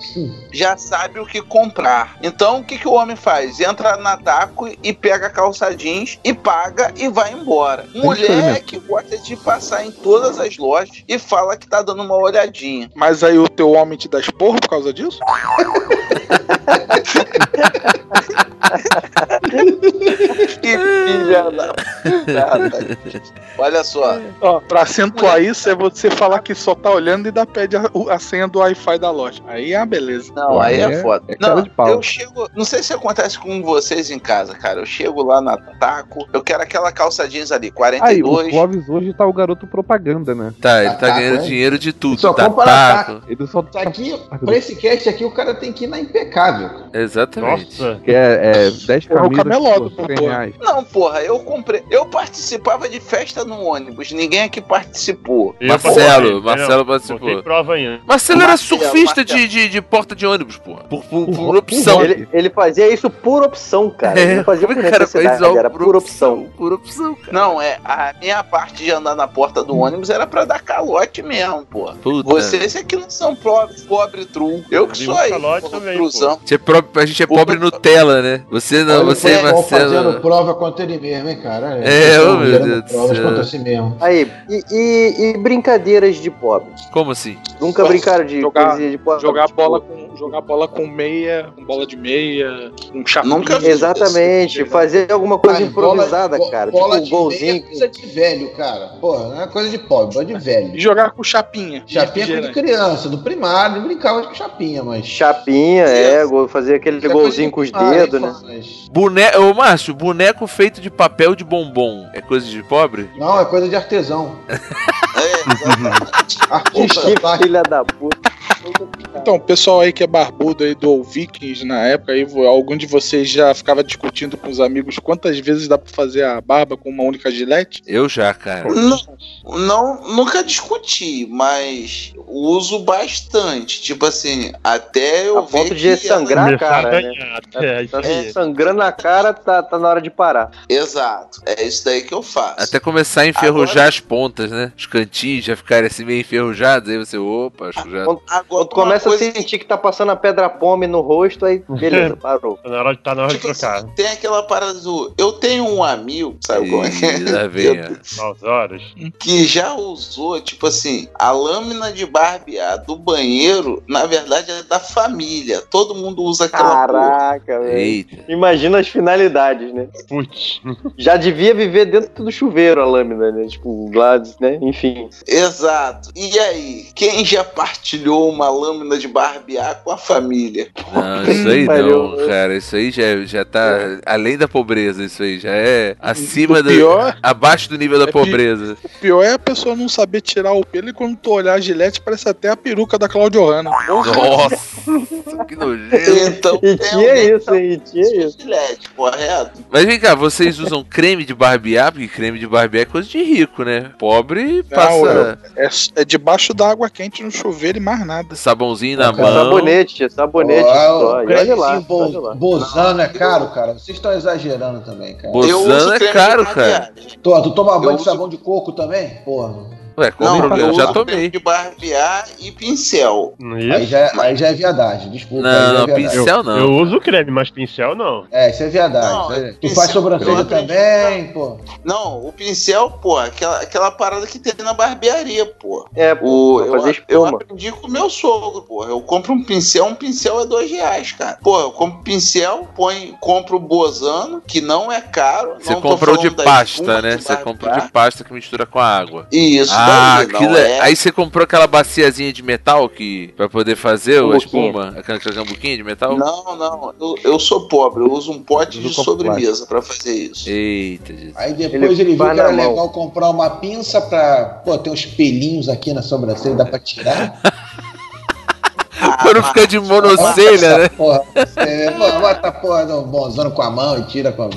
já sabe o que comprar. Então, o que, que o homem faz? Entra na Daco e pega a calça jeans e paga e vai embora. Mulher que gosta de passar em todas as lojas e fala que tá dando uma olhadinha. Mas aí o teu homem te dá esporro por causa disso? Que filha da puta. Olha só. Ó, pra acentuar isso é você falar que só tá olhando e dá pede a, a senha do Wi-Fi da loja. Aí é uma beleza. Não, aí é, é- foda. é não, de pau. eu chego. Não sei se acontece com vocês em casa, cara. Eu chego lá na Taco, eu quero aquela calça jeans ali, Aí, o 42. Clóvis hoje tá o garoto propaganda, né? Tá, ele tá Taco, ganhando é? dinheiro de tudo. Só tá compra na taco. Ele só Isso aqui, pra esse cast aqui, o cara tem que ir na impecável. Exatamente. Nossa. que é, é 10 É o camisas por do 100 pô. reais. Não, porra, eu comprei. Eu participava de festa no ônibus, ninguém aqui participou. Eu Marcelo, participei, Marcelo participou. Botei prova ainda. Marcelo era Marcelo, surfista Marcelo. de, de, de porta de ônibus, porra. Por, por, por opção. Ele, ele fazia isso por opção, cara. Ele não fazia por é cara faz necessidade, era por opção. Por opção, cara. Não, é. A minha parte de andar na porta do ônibus era pra dar calote mesmo, porra. Puta. Vocês é que não são pobre, pobre true. Eu que sou aí, calote também, truzão. A gente é, pro- a gente é pobre Nutella, né? Você não, Olha você, pessoal fazendo Marcelo. prova contra ele mesmo, hein, cara? É, ô, meu Deus do provas céu. contra si mesmo. Aí, e, e- e brincadeiras de pobre? Como assim? Nunca brincaram de jogar- coisinha de pobre? Jogar Tipo, bola com jogar bola com meia, com bola de meia, um chapéu. Nunca. Exatamente, fazer alguma coisa Cara, improvisada, bola- cara. Bola tipo um de meia golzinho. é coisa de velho, cara. Porra, não é coisa de pobre, bola de velho. E jogar com chapinha. Chapinha é coisa de criança, do primário, brincava com chapinha, mas. Chapinha, é, go- fazer aquele é coisa golzinho de com os dedos, né? mas- Boneco, ô Márcio, boneco feito de papel de bombom é coisa de pobre? Não, é coisa de artesão. É. Artista Que plástico. filha da puta. Então, o pessoal aí que é barbudo aí do Vikings na época, aí algum de vocês já ficava discutindo com os amigos quantas vezes dá pra fazer a barba com uma única gilete? Eu já, cara. Não, não, nunca discuti, mas uso bastante. Tipo assim, até eu A ponto ver de que sangrar a cara, né? ganhar. É, Tá aí. sangrando a cara, tá, tá na hora de parar. Exato, é isso daí que eu faço. Até começar a enferrujar as pontas, né? Os cantinhos já ficarem assim meio enferrujados, aí você, opa, acho que já. Agora, quando começa a sentir que tá passando a pedra pome no rosto, aí beleza, parou. Tá na hora, tá na hora de Tipo trocar. assim, tem aquela parada do. Eu tenho um amigo, sabe como é que. Nove horas. que já usou, tipo assim, a lâmina de barbear do banheiro, na verdade, é da família. Todo mundo usa aquela. Caraca, velho. Imagina as finalidades, né? Putz. Já devia viver dentro do chuveiro a lâmina, né? Tipo, Gladys, né? Enfim. Exato. E aí, quem já partilhou uma lâmina de barbear com a família? Não, isso aí não, cara. Isso aí já, já tá além da pobreza, isso aí. Já é acima do. pior- Abaixo do nível da É pobreza. O pior é a pessoa não saber tirar o pelo e quando tu olhar a gilete parece até a peruca da Claudio Hanna. Nossa, que nojento. Então, E tinha alguém isso, hein? E tinha isso. Gillette, correto? Mas vem cá, vocês usam creme de barbear? Porque creme de barbear é coisa de rico, né? Pobre passa É, é debaixo da água quente no chuveiro e mais nada. Sabãozinho na É mão. Sabonete, sabonete Ó, só. olha lá, bo- olha lá. Bozano é caro, cara. Vocês estão exagerando também, cara. Bo- Bozano é caro, cara. Tu, tu toma banho de sabão de coco também? Porra. Ué, qual o Não, problema? eu Eu já tomei. de barbear e pincel. Não Aí é? já, é- aí já é viadagem, desculpa. aí Não, é viadagem. pincel não. Eu uso creme, mas pincel não. É, isso é viadagem. Não, isso é- Tu pincel, faz sobrancelha eu também, pô. Não, o pincel, pô, aquela, aquela parada que tem na barbearia, pô. É, O, pô, pra eu, fazer eu espuma. aprendi com o meu sogro, porra. Eu compro um pincel, um pincel é dois reais, cara. Pô, eu compro pincel, põe, compro o Bozano, que não é caro. Você comprou de pasta, né? Você comprou de pasta que mistura com a água. Isso, ah, não aquilo é... é. Aí você comprou aquela baciazinha de metal que pra poder fazer a espuma, aquela aquela cambuquinha de metal? Não, não, eu, eu sou pobre, eu uso um pote de sobremesa pra fazer isso. Eita, Jesus. Aí depois Ele ele, viu que era mão. legal comprar uma pinça pra. Pô, tem uns pelinhos aqui na sobrancelha, dá pra tirar. Quando fica de monocelha, né? Porra, você, pô, bota a porra do bonzano com a mão e tira com a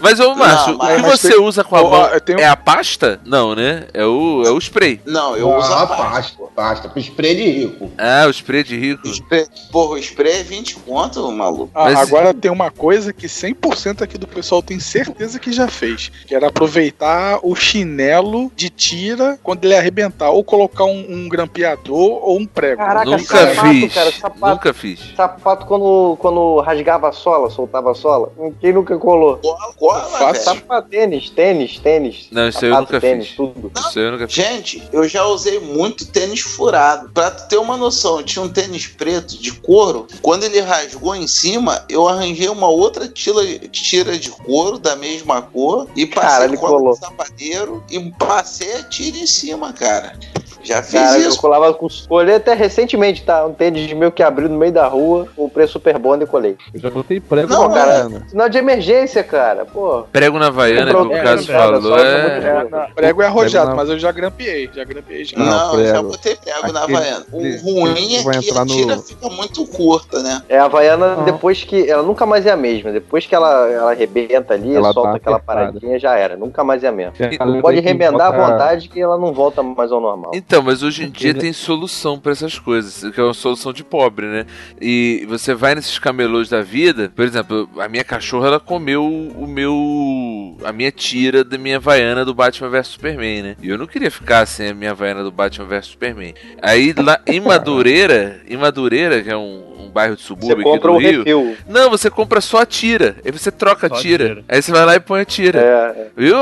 Mas, ô Márcio, Não, mas- o que você tem- usa com a mão? eu tenho- É a pasta? Não, né? É o, é o spray. Não, eu uso ah, a pasta. pasta, pasta, pro spray de rico. Ah, o spray de rico. Spray- Porra, o spray é 20 conto, maluco. Ah, Mas- Agora tem uma coisa que 100% aqui do pessoal tem certeza que já fez, que era aproveitar o chinelo de tira quando ele arrebentar, ou colocar um, um grampeador ou um prego. Caraca, Nunca sapato, fiz. cara, sapato. Nunca fiz. Sapato quando, quando rasgava a sola, soltava a sola. Quem nunca colou? Cola, Cola, Fácil. velho. Sapato, tênis, tênis, tênis. Não, isso aí eu sapato, nunca tênis, fiz. tudo. Isso aí eu nunca fiz. Gente, eu já usei muito tênis furado. Pra tu ter uma noção, eu tinha um tênis preto de couro. Quando ele rasgou em cima, eu arranjei uma outra tira, tira de couro da mesma cor e passei Cara, ele cola colou. de sapateiro e passei a tira em cima, cara. Já fiz Cara, eu isso. colava com. Colei até recentemente, tá? Um tênis meu que abriu no meio da rua, o preço super bom e colei. Eu já botei prego Não, na cara. Sinal de emergência, cara. Pô. Prego na Havaiana, que o caso cara, falou, é... É, prego é arrojado, Prego na- mas eu já grampeei, já grampeei já. Não, Não, eu já prego. botei prego na Havaiana. O ruim é que a tira fica muito curta, né? É, a Havaiana, Não. depois que. Ela nunca mais é a mesma. Depois que ela, ela arrebenta ali, Ela solta tá aquela apertada. paradinha, já era. Nunca mais é a mesma. Pode remendar à vontade que ela não volta mais ao normal. Então, mas hoje em dia tem solução pra essas coisas, que é uma solução de pobre, né? E você vai nesses camelôs da vida, por exemplo, a minha cachorra ela comeu o meu eu a minha tira da minha Havaiana do Batman vs Superman, né? E eu não queria ficar sem a minha Havaiana do Batman vs Superman. Aí lá em Madureira, em Madureira, que é um, um bairro de Você subúrbio aqui compra do o Rio, refil. não, você compra só a tira. Aí você troca a Só a tira. tira. Aí você vai lá e põe a tira. É, é. Viu?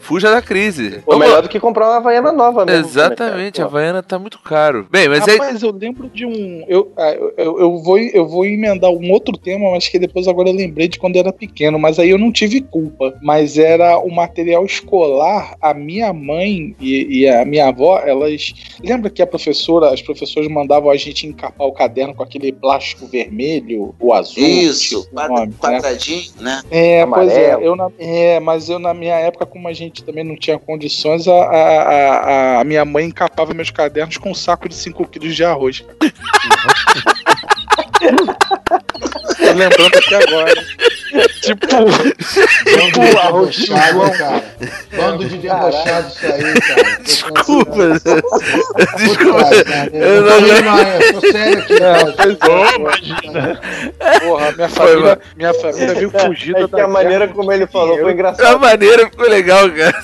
Fuja da crise. Pô, Vamos melhor do que comprar uma Havaiana nova mesmo. Exatamente, né, a cara? Havaiana tá muito caro. Bem, mas aí. Rapaz, eu lembro de um. Eu, ah, eu, eu, eu vou, eu vou emendar um outro tema, mas que depois agora eu lembrei de quando eu era pequeno, mas aí eu não tive culpa. Mas era o material escolar, a minha mãe e, e a minha avó, elas. Lembra que a professora, as professoras mandavam a gente encapar o caderno com aquele plástico vermelho, o azul? Isso, nome, né? quadradinho, né? É, pois é, Amarelo. eu na, é, mas eu na minha época, como a gente também não tinha condições, a, a, a, a minha mãe encapava meus cadernos com um saco de 5 quilos de arroz. Tô lembrando aqui agora. tipo, Bando de João. cara. Bando de debochado isso aí, cara. Tô Desculpa. Desculpa. Puta, cara, Eu Eu não- não, eu tô sério aqui, cara. porra, minha família, minha família veio fugida É que a maneira como ele falou foi A engraçado. maneira ficou legal, cara.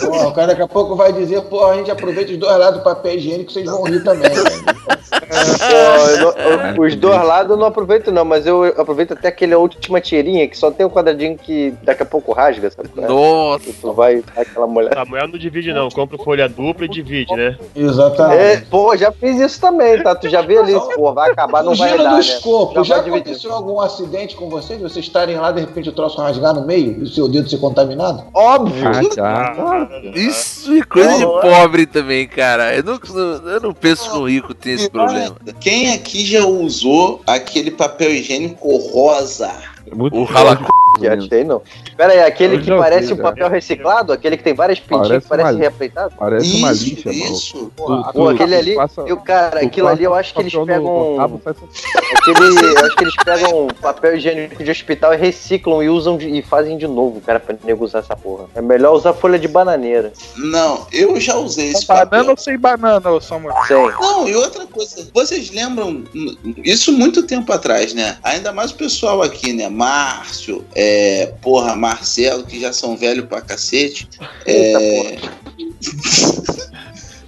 Pô, o cara daqui a pouco vai dizer, pô, a gente aproveita os dois lados do papel higiênico, vocês vão rir também, velho. Pô, eu não- eu- os dois lados eu não aproveito, não, mas eu aproveito até aquela última tirinha que só tem um quadradinho que daqui a pouco rasga, sabe? é? Nossa. Tu vai aquela mulher. Samuel não divide, não. Compra folha dupla e divide, né? Exatamente. É, pô, já fiz isso também, tá? Tu já viu ali, pô, vai acabar, não vai dar, do né? escopo, Já já, dividir. aconteceu algum acidente com vocês? Vocês estarem lá, de repente o troço rasgar no meio e o seu dedo ser contaminado? Óbvio! Ah, já. Isso é coisa de pobre também, cara. Eu não, eu não penso que o rico tem esse problema. Quem aqui já usou aquele papel higiênico rosa? Muito O ralacu. Achei, não. Pera aí, aquele Eu que parece vi, um já. papel reciclado? Aquele que tem várias pintinhas Parece que parece reaproveitado? Parece uma lixa, mano. isso. Pô, aquele ali, passa- eu, cara, aquilo ali eu acho que eles papel no- no pegam. Aquele, eu acho que eles pegam papel higiênico de hospital e reciclam e usam de- e fazem de novo, cara, pra nego usar essa porra. É melhor usar folha de bananeira. Não, eu já usei esse banana papel. ou sem banana, ô Samuel? Não, e outra coisa, vocês lembram hum, isso muito tempo atrás, né? Ainda mais o pessoal aqui, né? Márcio, é, porra, Marcelo, que já são velhos pra cacete. É,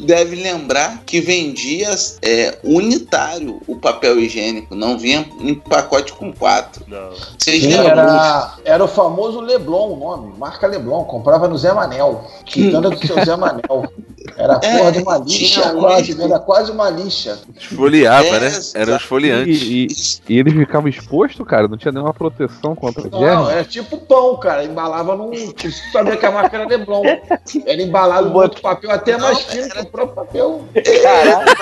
deve lembrar que vendia é, unitário o papel higiênico, não vinha em pacote com quatro. Não. Vocês Sim, lembram? era, era o famoso Leblon o nome, marca Leblon, comprava no Zé Manel, quitanda do seu Zé Manel. Era a É, porra de uma lixa um quase, era quase uma lixa. Esfoliava, É, né? Era um esfoliante. E, e, e ele ficava exposto, cara? Não tinha nenhuma proteção contra Não, germes? era tipo pão, cara, embalava num... Você sabia que a marca era Leblon. Era embalado num outro papel até mais Não, fino era- que o próprio papel. Caralho.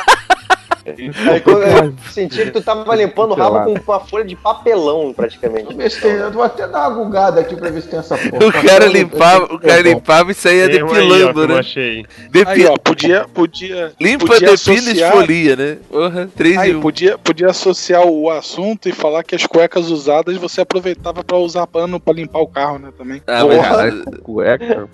Aí quando eu senti que tu tava limpando o rabo com uma folha de papelão, praticamente. Eu eu vou até dar uma gugada aqui pra ver se tem essa porra. O cara limpava, o cara limpava e saía Tem aí, ó, que depilando, eu né? achei. Depi- Aí, ó, podia, podia, Limpa, podia depila e esfolia, né? Porra, 3 aí, 1. podia, podia associar o assunto e falar que as cuecas usadas você aproveitava pra usar pano pra limpar o carro, né, também. Ah, Porra. mas Caralho, cueca.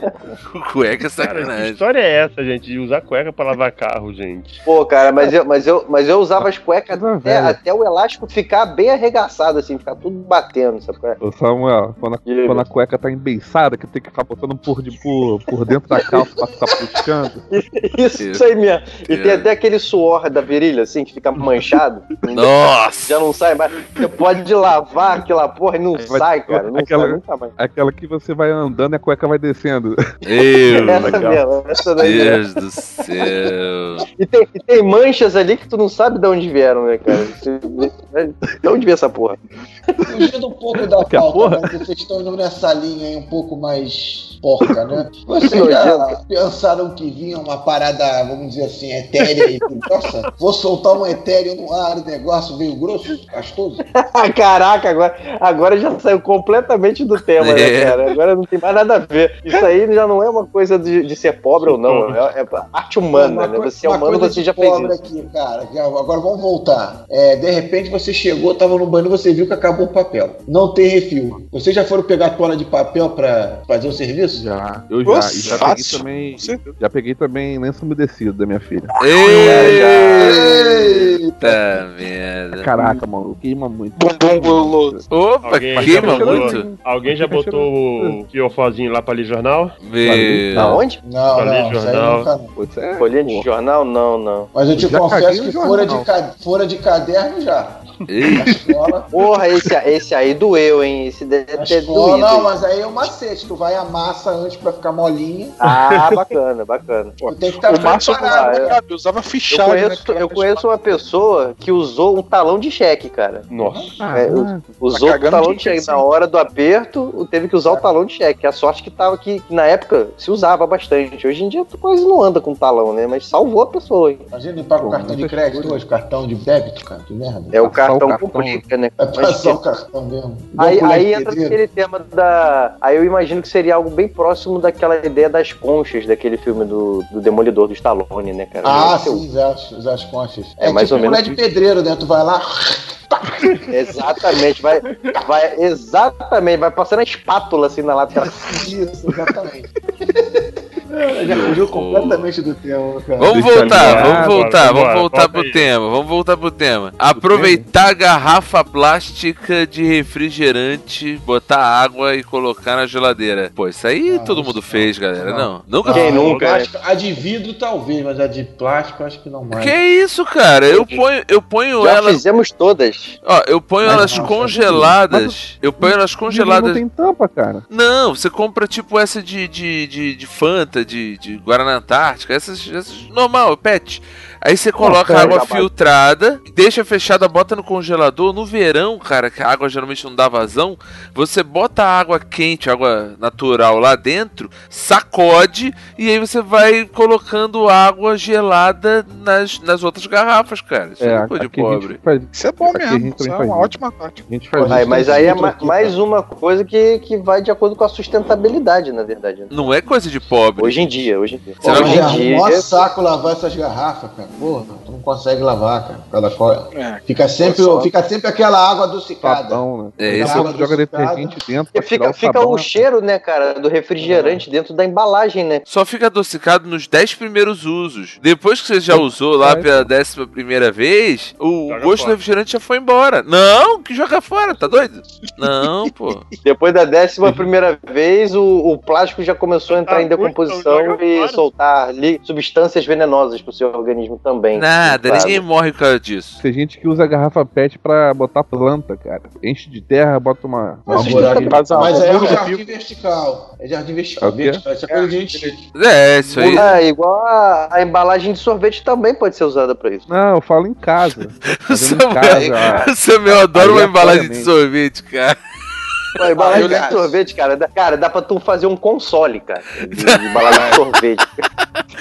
cueca é Cara, que sacanagem. história é essa, gente? De usar cueca pra lavar carro, gente. Pô, cara, mas eu, mas eu, mas eu usava as cuecas Coisa até, até o elástico ficar bem arregaçado, assim, ficar tudo batendo, sabe? é? Ô, Samuel, quando a, quando a cueca tá embeiçada, que tem que ficar botando por, de, por, por dentro da calça pra ficar puxando. Isso, isso aí mesmo. E tem até aquele suor da virilha, assim, que fica manchado. Nossa! Já não sai mais. Você pode lavar aquela porra e não Vai- sai, cara. Não aquela- sai nunca mais. Aquela que você vai andando e a cueca vai descendo. Meu Essa mesmo, essa daí mesmo. Deus do céu. E tem, e tem manchas ali que tu não sabe de onde vieram, né, cara? Você- De onde veio essa porra? Fugindo um pouco da Que pauta, porra? né? vocês estão indo nessa linha aí um pouco mais porca, né? Vocês Que já pensaram que vinha uma parada, vamos dizer assim, etérea e grossa? Vou soltar um etéreo no ar, o negócio veio grosso, pastoso? Caraca, agora, agora já saiu completamente do tema, É. né, cara? Agora não tem mais nada a ver. Isso aí já não é uma coisa de, de ser pobre ou não. É, é arte humana, Uma né? Você é uma humano, você já fez pobre isso. aqui, cara. Já- Agora vamos voltar. É, de repente você chegou, tava no banho, você viu que acabou o papel. Não tem refil. Vocês já foram pegar toalha de papel pra fazer o serviço? Já, eu já. Nossa, e já peguei também. Você- Já peguei também lenço umedecido da minha filha. Eita merda. Caraca, mano, queima muito. Bumbum guloso. Opa, Alguém já queima botou- muito. Alguém já botou o fiofozinho lá pra ler jornal? Meu. Aonde? Não, Pra ler não, aí jornal. é- Folhinha de jornal? Não, não. Mas eu te confesso caguei que fora de, ca- fora de caderno já. Porra, esse, esse aí doeu, hein? Esse deve ter doído. não, mas aí é um macete. Tu vai a massa antes pra ficar molinha. Ah, bacana, bacana. Tu tem que estar o preparado. é. usava, usava Eu fichário, né? conheço, eu conheço uma pessoa que usou um talão de cheque, cara. Nossa. É, Ah, Usou o cagando talão de de cheque. cheque, Na hora do aperto, teve que usar o talão de cheque. A sorte que tava que, que na época se usava bastante. Hoje em dia tu quase não anda com talão, né? Mas salvou a pessoa, hein? Imagina limpar com Pô, cartão de crédito hoje, cartão de débito, cara. Que merda. É o O cartão cartão. complica, né? Mas passar o cartão mesmo. Aí, aí entra pedreiro. aquele tema da. Aí eu imagino que seria algo bem próximo daquela ideia das conchas daquele filme do, do Demolidor do Stallone, né, cara? Ah, ser sim, as, as, as conchas. É É, mais tipo ou menos de pedreiro, né? Tu vai lá. Exatamente, vai, vai, exatamente, vai passando a espátula assim na lateral. Isso, exatamente. Já fugiu completamente do tema, cara. Vamos voltar, vamos voltar, vamos voltar volta pro tema, vamos voltar pro tema. Aproveitar a garrafa plástica de refrigerante, botar água e colocar na geladeira. Pô, isso aí Não, todo mundo não. fez, galera. Não, Não. nunca Quem Não, nunca, plástico- A de vidro talvez, mas a de plástico acho que não mais. Que isso, cara? Eu ponho, eu ponho Já elas, fizemos todas. ó, eu ponho Mas elas não, congeladas. Eu ponho elas Não congeladas. tem tampa, cara. Não, você compra tipo essa de, de, de, de Fanta, de, de Guaraná Antártica, essas, essas normal, pet. Aí você coloca pega, água filtrada, deixa fechada, bota no congelador. No verão, cara, que a água geralmente não dá vazão, você bota a água quente, água natural lá dentro, sacode e aí você vai colocando água gelada nas, nas outras garrafas, cara. Isso é, coisa de a pobre. faz- Isso é bom Aqui a mesmo. Isso é uma isso. ótima tática. A gente faz Aí, isso. mas aí é outro ma- aqui, mais uma coisa que, que vai de acordo com a sustentabilidade, na verdade. né? Não é coisa de pobre. Hoje em dia, hoje em dia. Pô, hoje em é um dia. saco lavar essas garrafas, cara. Porra, tu não consegue lavar, cara. por causa da cola. É. Fica sempre, Só- fica sempre aquela água adocicada. Sabão, né? É, Aquela esse água joga detergente dentro fica, o fica sabão, o né? cheiro, né, cara, do refrigerante dentro da embalagem, né? Só fica adocicado nos 10 primeiros usos. Depois que você já usou lá É, pela décima primeira vez, o Joga gosto do fora. refrigerante já foi embora. Não, que joga fora, tá doido? Não, pô. Depois da décima primeira vez, o, o plástico já começou a entrar Tá em decomposição joga e soltar li- substâncias venenosas pro seu organismo também. Nada, Claro. ninguém morre por causa disso. Tem gente que usa garrafa PET pra botar planta, cara. Enche de terra, bota uma. uma Mas buraca- sustenta- Mas É, é é, um jardim vertical. É jardim vertical. É o quê? vertical. Isso é gente. É, isso aí. É, igual a, a embalagem de sorvete também pode ser usada pra isso. Não, eu falo em casa. O Fazendo em casa, Samuel, Samuel adora uma embalagem de sorvete, cara. A embalagem Ah, de sorvete, cara, dá, cara, dá pra tu fazer um console, cara, de, de embalagem de sorvete.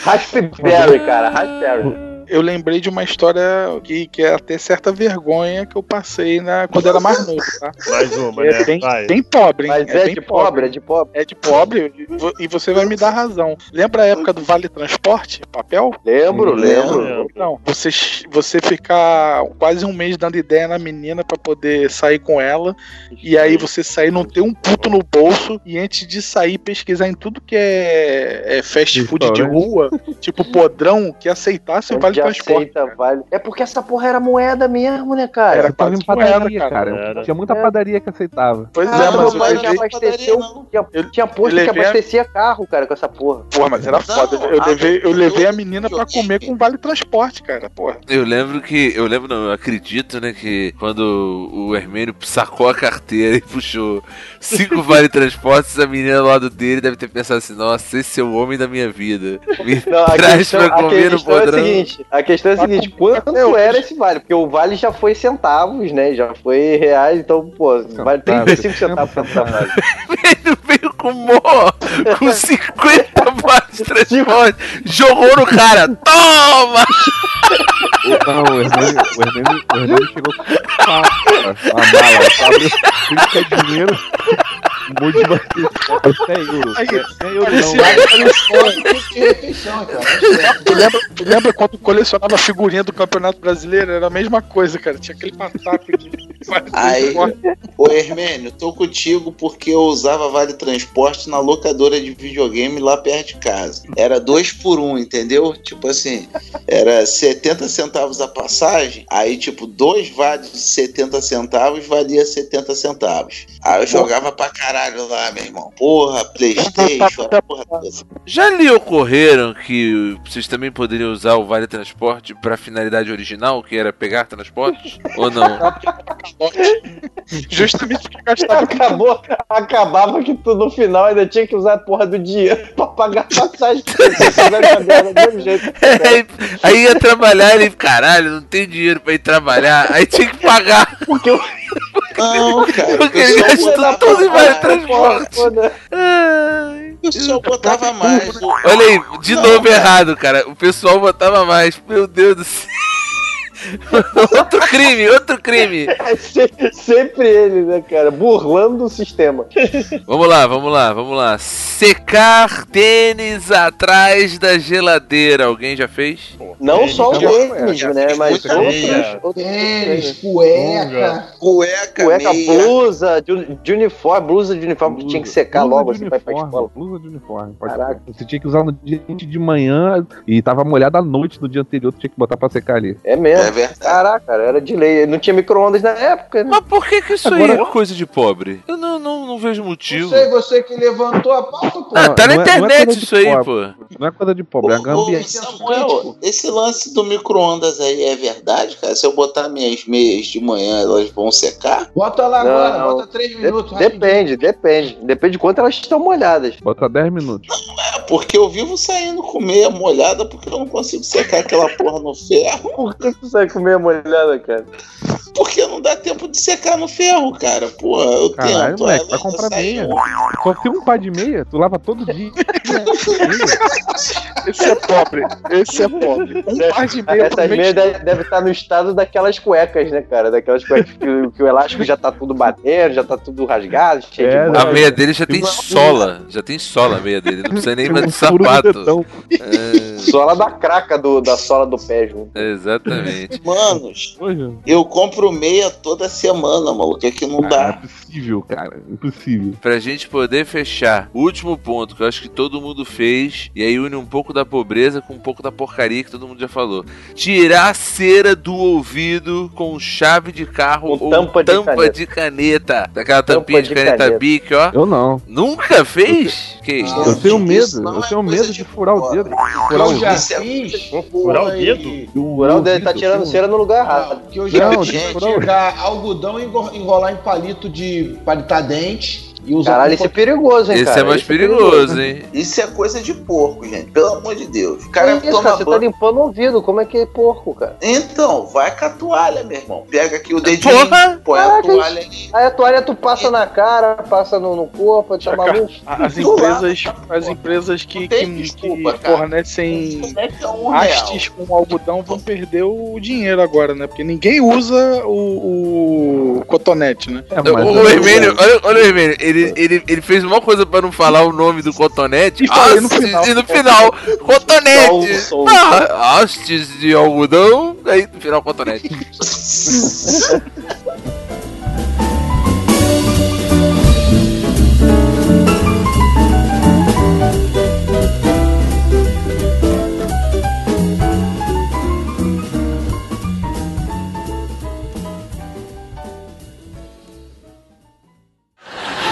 Raspberry, cara, Raspberry. Eu lembrei de uma história que, que é até certa vergonha que eu passei na, quando era mais novo, tá? Mais uma, É né? bem, bem pobre, hein? Mas é, bem de pobre, é de pobre. É de pobre e vo- você vai me dar razão. Lembra a época do Vale Transporte, papel? Lembro, Lembro. lembro. Não, você, você ficar quase um mês dando ideia na menina pra poder sair com ela, e aí você sair, não ter um puto no bolso, e antes de sair, pesquisar em tudo que é, é fast food de rua, tipo podrão, que aceitasse o Vale vale transporte. aceita vale. É porque essa porra era moeda mesmo, né, cara? Era em quase moeda, padaria, cara. cara. Era. Tinha muita É. padaria que aceitava. Pois Ah, é, meu mas eu pai já levei, abasteceu. Tinha, Eu- tinha posto que a- abastecia carro, cara, com essa porra. Porra, mas era Não, foda. Eu a- levei, eu levei a menina pra comer com vale transporte, cara. Porra. Eu lembro que. Eu lembro, não, eu acredito, né, que quando o Hermênio sacou a carteira e puxou cinco vale transportes, a menina do lado dele deve ter pensado assim: nossa, esse é o homem da minha vida. Me Não, a traz questão, pra a comer no questão é a podrão. Seguinte, a questão é a Tá seguinte, com- quanto era esse vale? Porque o vale já foi centavos, né? Já foi reais, então, pô, vale 35 centavos pra vale. Veio com mó, com 50 vale transporte, jogou no cara, toma! Não, o Hernani, o Hernani, o Hernani chegou com a, a mala, sabe? Tudo que é dinheiro, um monte de vale até euro. Aí, É euro parecia- não. cara. Tu lembra, tu lembra quando colecionava figurinha do Campeonato Brasileiro? Era a mesma coisa, cara. Tinha aquele pataco de Aí, transporte. ô Hermênio, tô contigo porque eu usava Vale Transporte na locadora de videogame lá perto de casa. Era dois por um, entendeu? Tipo assim, era 70 centavos a passagem, aí tipo, dois vales de 70 centavos valia 70 centavos. Aí eu jogava pra caralho lá, meu irmão. Porra, Playstation, porra toda. Já lhe ocorreram que vocês também poderiam usar o Vale Transporte pra finalidade original, que era pegar transportes? Ou não? Justamente porque gastava Acabou, acabava que tu no final ainda tinha que usar a porra do dinheiro pra pagar a passagem. aí, aí ia trabalhar ele, caralho, não tem dinheiro pra ir trabalhar. Aí tinha que pagar, Porque eu Não, cara. porque o ele gastou tudo em mais. Transporte. O pessoal botava mais. Olha aí, de Não, novo cara. errado, cara. O pessoal botava mais. Meu Deus do céu. outro crime, outro crime. É se- sempre ele, né, cara? Burlando o sistema. Vamos lá, vamos lá, vamos lá. Secar tênis atrás da geladeira. Alguém já fez? Não Tênis, só o já tênis, já né? Mas outros, outros Tênis, cueca. Cueca, Cueca, meia. blusa, de, de uniforme, blusa de uniforme que tinha que secar Blusa logo assim pra ir pra escola. Blusa de uniforme. Pode Caraca. Você tinha que usar no dia de manhã e tava molhada à noite no dia anterior, tu tinha que botar pra secar ali. É mesmo. É verdade. Caraca, cara, era de lei. Não tinha micro-ondas na época, né? Mas por que, que isso Agora- aí é coisa de pobre? Eu não, não, não vejo Não motivo. sei, você que levantou a pauta, pô. Ah, tá na Não é- não é internet coisa de isso aí, pobre. pô. Não é coisa de pobre, é Ô, gambiarra. Samuel, esse lance do micro-ondas aí é verdade, cara? Se eu botar minhas meias de manhã, elas vão secar? Bota lá Não, agora, não. bota três De- minutos. rapidinho. depende, depende. Depende de quanto elas estão molhadas. Bota 10 minutos. É, porque eu vivo saindo com meia molhada porque eu não consigo secar aquela porra no ferro. Por que tu sai com meia molhada, cara? Porque não dá tempo de secar no ferro, cara. Porra, eu Caralho, tento. moleque, ela vai comprar meia. Só tem um par de meia, tu lava todo dia. Esse é pobre. Esse é pobre. Um par de meia Essas meias deve, deve estar no estado daquelas cuecas, né, cara? Daquelas cuecas que, o- que o elástico já tá tudo batendo, já tá tudo rasgado, cheio É, de A bolha. meia dele já tem Uma- sola. Já tem sola a meia dele. Não precisa nem mais de sapato. É, Sola da craca do, da sola do pé, junto. exatamente. Manos, eu compro meia toda semana, maluco. É que não ah, dá. Impossível, cara. Impossível. Pra gente poder fechar, o último ponto que eu acho que todo mundo fez, e aí une um pouco da pobreza com um pouco da porcaria que todo mundo já falou. Tirar a cera do ouvido com chave de carro Com ou tampa de caneta. de caneta. Daquela Tampa tampinha de, de caneta, caneta. Bic, ó. Eu não. Nunca fez? Que isso? Eu tenho medo. Eu é tenho medo de de furar o dedo. Furar eu o já fiz. Furar o dedo? O O ouvido, tá tirando eu- cera no lugar errado. Que eu já Não, fiz pegar algodão e enrolar em palito de palitar dente e usar Caralho, como isso é perigoso, hein, cara? é mais Isso perigoso, hein? Isso é coisa de porco, gente. Pelo amor de Deus. O Que cara isso, toma cara? Você tá limpando o ouvido, como é que é porco, cara? Então, vai com a toalha, meu irmão. Pega aqui o dedinho, Porra! põe a Caraca, toalha ali. Aí a toalha tu passa na cara, passa no, no corpo, tá maluco? As empresas, as empresas que, que, desculpa, que fornecem é que é real? hastes com algodão vão perder o dinheiro agora, né? Porque ninguém usa o, o cotonete, né? É, O, mas o Hermênio, olha, olha o Hermênio, ele, ele, ele fez uma coisa pra não falar o nome do cotonete. E falei no hastes, final. E no final, cotonete. Som. Ah, hastes de algodão, aí no final cotonete.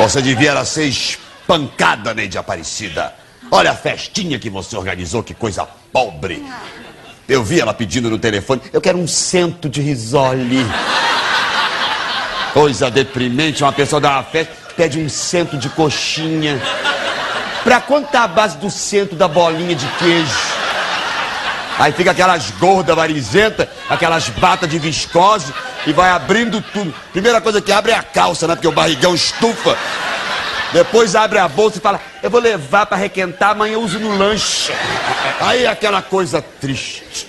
Você devia ser espancada, Neide Aparecida. Olha a festinha que você organizou, que coisa pobre. Eu vi ela pedindo no telefone, eu quero um cento de risole. Coisa deprimente, uma pessoa dá uma festa, pede um cento de coxinha. Pra quanto tá a base do cento da bolinha de queijo? Aí fica aquelas gordas varizentas, aquelas batas de viscose e vai abrindo tudo. Primeira coisa que abre é a calça, né? Porque o barrigão estufa. Depois abre a bolsa e fala: Eu vou levar pra requentar, amanhã eu uso no lanche. Aí é aquela coisa triste.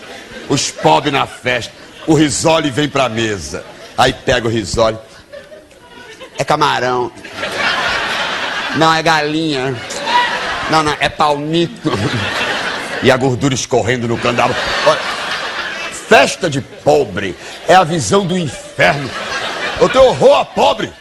Os pobres na festa. O risole vem pra mesa. Aí pega o risole. É camarão. Não, é galinha. Não, não, é palmito. E a gordura escorrendo no canto da boca. Olha, festa de pobre é a visão do inferno. Eu tenho horror a pobre.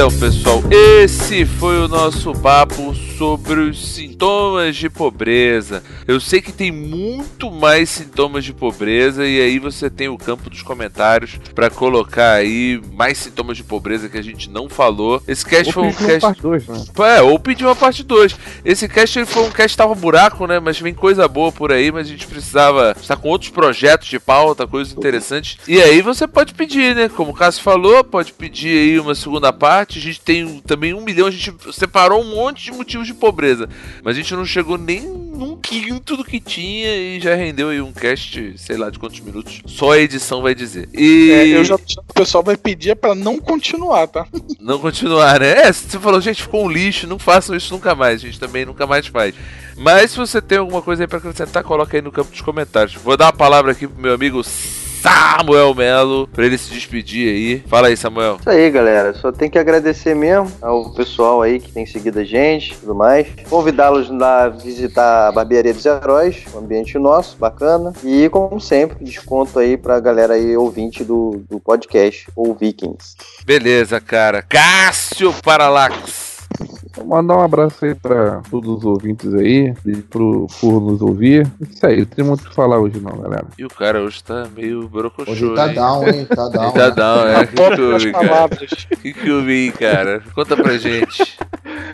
Então, pessoal, esse foi o nosso papo sobre os sintomas de pobreza. Eu sei que tem muito mais sintomas de pobreza e aí você tem o campo dos comentários para colocar aí mais sintomas de pobreza que a gente não falou. Esse cast Ou foi um cast parte 2, né? é, ou pedir uma parte 2. Esse cast ele foi um cast que tava buraco, né? Mas vem coisa boa por aí, mas a gente precisava estar com outros projetos de pauta, coisas interessantes. E aí você pode pedir, né? Como o Cássio falou, pode pedir aí uma segunda parte. A gente tem também um milhão, a gente separou um monte de motivos de pobreza. Mas a gente não chegou nem num quinto do que tinha e já rendeu aí um cast, sei lá de quantos minutos. Só a edição vai dizer. E É, eu já o pessoal vai pedir pra não continuar, tá? não continuar, né? É, você falou, gente, ficou um lixo, não façam isso nunca mais. A gente também nunca mais faz. Mas se você tem alguma coisa aí pra acrescentar, coloca aí no campo dos comentários. Vou dar a palavra aqui pro meu amigo Samuel Melo, pra ele se despedir aí. Fala aí, Samuel. Isso aí, galera. Só tem que agradecer mesmo ao pessoal aí que tem seguido a gente e tudo mais. Convidá-los a visitar a Barbearia dos Heróis, um ambiente nosso, bacana. E, como sempre, desconto aí pra galera aí ouvinte do, do podcast, ou Vikings. Beleza, cara. Cássio Paralax. Vou mandar um abraço aí pra todos os ouvintes aí, e pro, por nos ouvir. Isso aí, não tem muito o que falar hoje não, galera. E o cara hoje tá meio brocochô, Hoje tá hein? down, hein? Tá down. Tá né? down, é. O que que houve, cara? O que que houve aí, cara? Conta pra gente.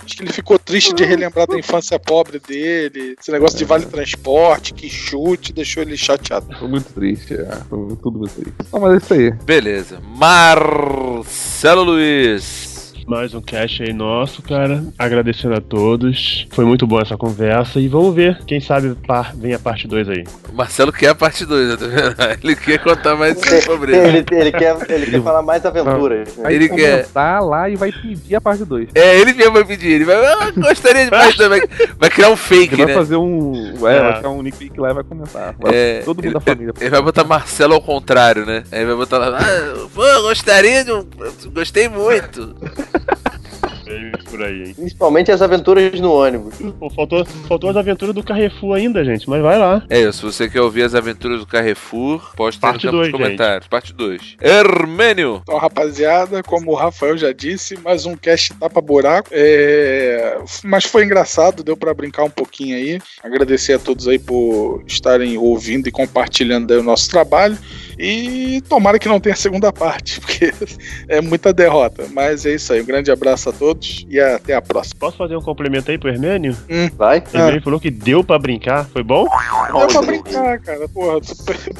Acho que ele ficou triste de relembrar da infância pobre dele. Esse negócio de vale transporte, que chute, deixou ele chateado. Foi muito triste, é. Foi tudo muito triste. Não, mas é isso aí. Beleza. Marcelo Luiz. Mais um cast aí nosso, cara. Agradecendo a todos. Foi muito bom essa conversa. E vamos ver. Quem sabe par- vem a parte 2 aí. O Marcelo quer a parte 2, tá vendo? Ele quer contar mais sobre pobreza. Ele, ele quer, ele quer falar mais aventuras. né? Vai Ele quer- comentar lá e vai pedir a parte 2. É, ele mesmo vai pedir. Ele vai. Ah, gostaria de mais também. Vai criar um fake, Ele vai né? fazer um. É, É. vai criar um nick lá e vai comentar. Vai- É, todo mundo ele, da família. Ele vai botar Marcelo ao contrário, né? Aí vai botar lá. Ah, pô, gostaria de um. Gostei muito. Por aí, hein? Principalmente as aventuras no ônibus. Pô, faltou, faltou as aventuras do Carrefour ainda, gente. Mas vai lá. É, se você quer ouvir as aventuras do Carrefour, posta aí no Parte campo dos dois, comentários. Parte 2. Hermênio. Então, rapaziada, como o Rafael já disse, mais um cast tapa buraco. É, Mas foi engraçado, deu pra brincar um pouquinho aí. Agradecer a todos aí por estarem ouvindo e compartilhando aí o nosso trabalho. E tomara que não tenha segunda parte, porque é muita derrota. Mas é isso aí. Um grande abraço a todos e até a próxima. Posso fazer um complemento aí pro Hermênio? Vai? O Hermênio falou que deu pra brincar. Foi bom? Dá pra brincar, cara. Porra,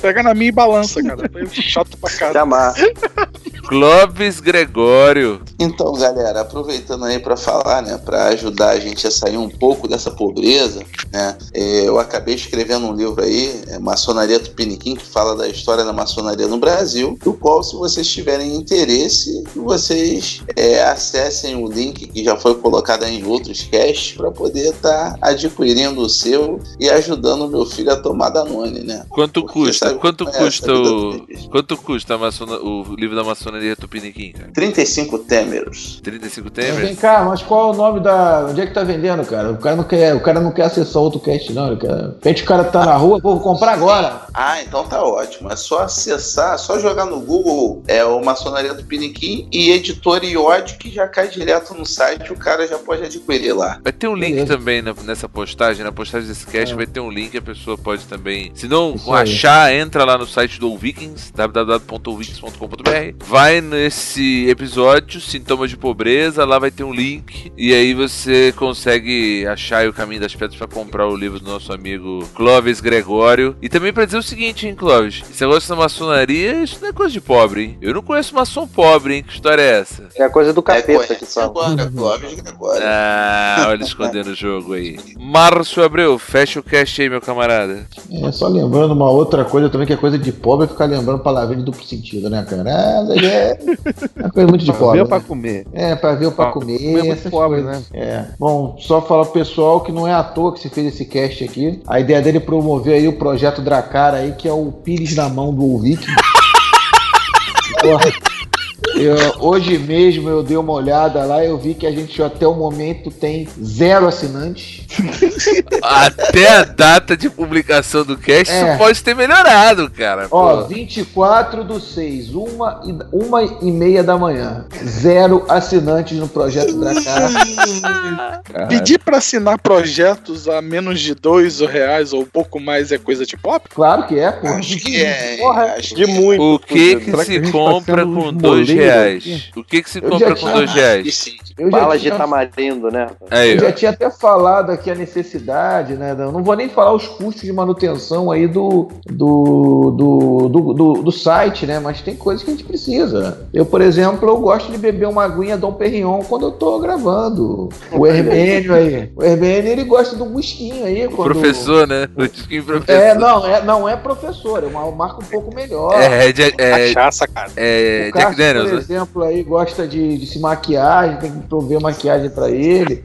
pega na minha e balança, cara. Foi chato pra caralho. Chamar. Clóvis Gregório. Então, galera, aproveitando aí para falar, né, para ajudar a gente a sair um pouco dessa pobreza, né, é, eu acabei escrevendo um livro aí, é, Maçonaria Tupiniquim, que fala da história da maçonaria no Brasil, do qual, se vocês tiverem interesse, vocês é, acessem o link que já foi colocado aí em outros casts para poder estar adquirindo o seu e ajudando o meu filho a tomar Danone, né? Quanto Porque custa? Quanto é essa custa o. Quanto custa a maçona- o livro da maçonaria maçonaria Tupiniquim, cara? 35 Temeros. 35 Mas temas? Vem cá, mas qual é o nome da. Onde é que tá vendendo, cara? O cara não quer, o cara não quer acessar outro cast, não. Ele quer... De repente o cara tá na rua, vou comprar agora. Ah, então tá ótimo. É só acessar, só jogar no Google é o Maçonaria do Piniquim e editor IOD que já cai direto no site, o cara já pode adquirir lá. Vai ter um link Beleza. também na- nessa postagem, na postagem desse cast vai ter um link, a pessoa pode também, se não Isso aí. achar, entra lá no site do Vikings, www.vikings.com.br, vai nesse episódio, sintomas de pobreza, lá vai ter um link e aí você consegue achar aí o caminho das pedras para comprar o livro do nosso amigo Clóvis Gregório. E também pra dizer o seguinte, hein, Clóvis, esse negócio da maçonaria, isso não é coisa de pobre, hein? Eu não conheço maçom pobre, hein? Que história é essa? É a coisa do É, capeta que conhece fala. agora, Gregório. Ah, olha escondendo o jogo aí. Márcio Abreu, fecha o cast aí, meu camarada. É, só lembrando uma outra coisa também, que é coisa de pobre, é ficar lembrando palavrinha de duplo sentido, né, cara? É, é, é uma coisa muito de Pra pobre. ver ou pra né? comer? É, pra ver ou pra Ah, comer. comer é muito essas pobre, coisas. É. Bom, só falar pro pessoal que não é à toa que se fez esse cast aqui. A ideia dele é promover aí o projeto Dracara aí, que é o Pires na mão do ouvinte. Porra, eu- hoje mesmo eu dei uma olhada lá e eu vi que a gente até o momento tem zero assinantes. Até a data de publicação do cast, É. isso pode ter melhorado, cara. Ó, Pô. 24 do 6, uma e, uma e meia da manhã. Zero assinantes no projeto Dracara. Caralho. Pedir pra assinar projetos a menos de dois reais ou um pouco mais é coisa de pop? Claro que é, pô. Acho que é. Porra, acho De que é. muito. O que que se tá compra com dois moleiros reais? O que que se Eu compra com tinha- dois reais? Eu já Bala de tinha- tamarindo, né? Aí, Eu ó. já tinha até falado aqui a necessidade, né? Eu não vou nem falar os custos de manutenção aí do, do, do, do, do- do site, né? Mas tem coisas que a gente precisa. Eu, por exemplo, eu gosto de beber uma aguinha Dom Perignon quando eu tô gravando. O Hermênio aí. O Hermênio, ele gosta do whiskinho aí. O quando- professor, né? O disquinho professor. É, não, é, não é professor, é uma marca um pouco melhor. É, é, de- é, Cachaça, cara. é Jack Daniels? Exemplo, aí gosta de, de se maquiar, tem que prover maquiagem pra ele.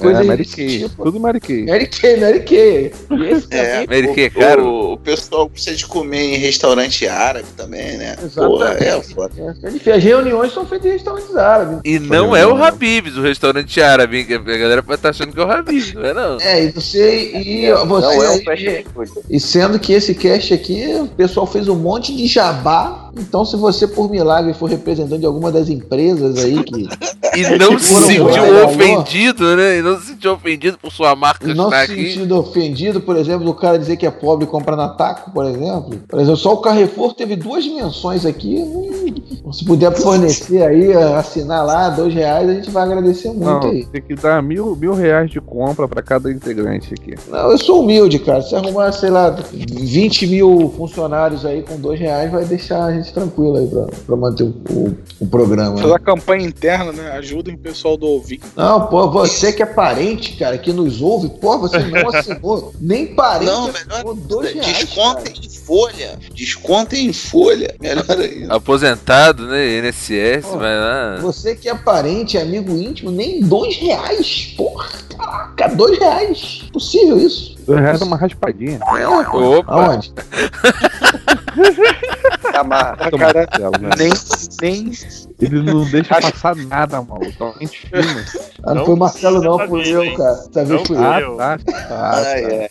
Coisa É, Mary Kay. tipo. Tudo Mary Kay. Mary Kay, Mary Kay. E esse É. também, Mary Kay é caro? O, o pessoal precisa de comer em restaurante árabe também, né? Porra, Exatamente. é foda. É, é. As reuniões são feitas em restaurantes árabes. E não é o Habib's, o restaurante árabe, hein? Que a galera pode estar achando que é o Habib's, não é não? É, e você e Não, você não é um aí- fast food. e sendo que esse cast aqui, o pessoal fez um monte de jabá. Então, se você por milagre for representante de alguma das empresas aí que E não se sentiu lá, ofendido, né? E não se sentiu ofendido por sua marca E não estar se aqui. sentindo ofendido, por exemplo, do cara dizer que é pobre e comprar na Taco, por exemplo. Por exemplo, só o Carrefour teve duas menções aqui. Hum, Se puder fornecer aí, assinar lá, dois reais, a gente vai agradecer muito Não, aí. tem que dar mil, mil reais de compra pra cada integrante aqui. Não, eu sou humilde, cara. Se arrumar, sei lá, 20 mil funcionários aí com dois reais, vai deixar a gente tranquilo aí pra, pra manter o, o- o programa. Fazer né? a campanha interna, né? Ajudem o pessoal do ouvir. Não, pô, você que é parente, cara, que nos ouve, pô, você não assinou. Nem parente Não, assinou melhor dois reais. Descontem em folha. Descontem em folha. Melhor ainda. Aposentado, né? INSS, Pô. vai lá. Você que é parente, amigo íntimo, nem dois reais. Porra, caraca, dois reais. Possível isso? Dois reais é uma raspadinha. Opa! Aonde? Amarra. Cara, né? nem, nem. Ele não deixa passar nada, maluco. Tá gente fina. Ah, não, foi o Marcelo, não, dessa fui eu, hein? cara. Vez Não fui. Ah, eu. tá. Ah, Ah, tá. é.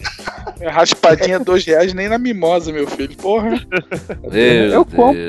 Raspadinha dois reais nem na mimosa, meu filho. Porra. Meu Eu compro.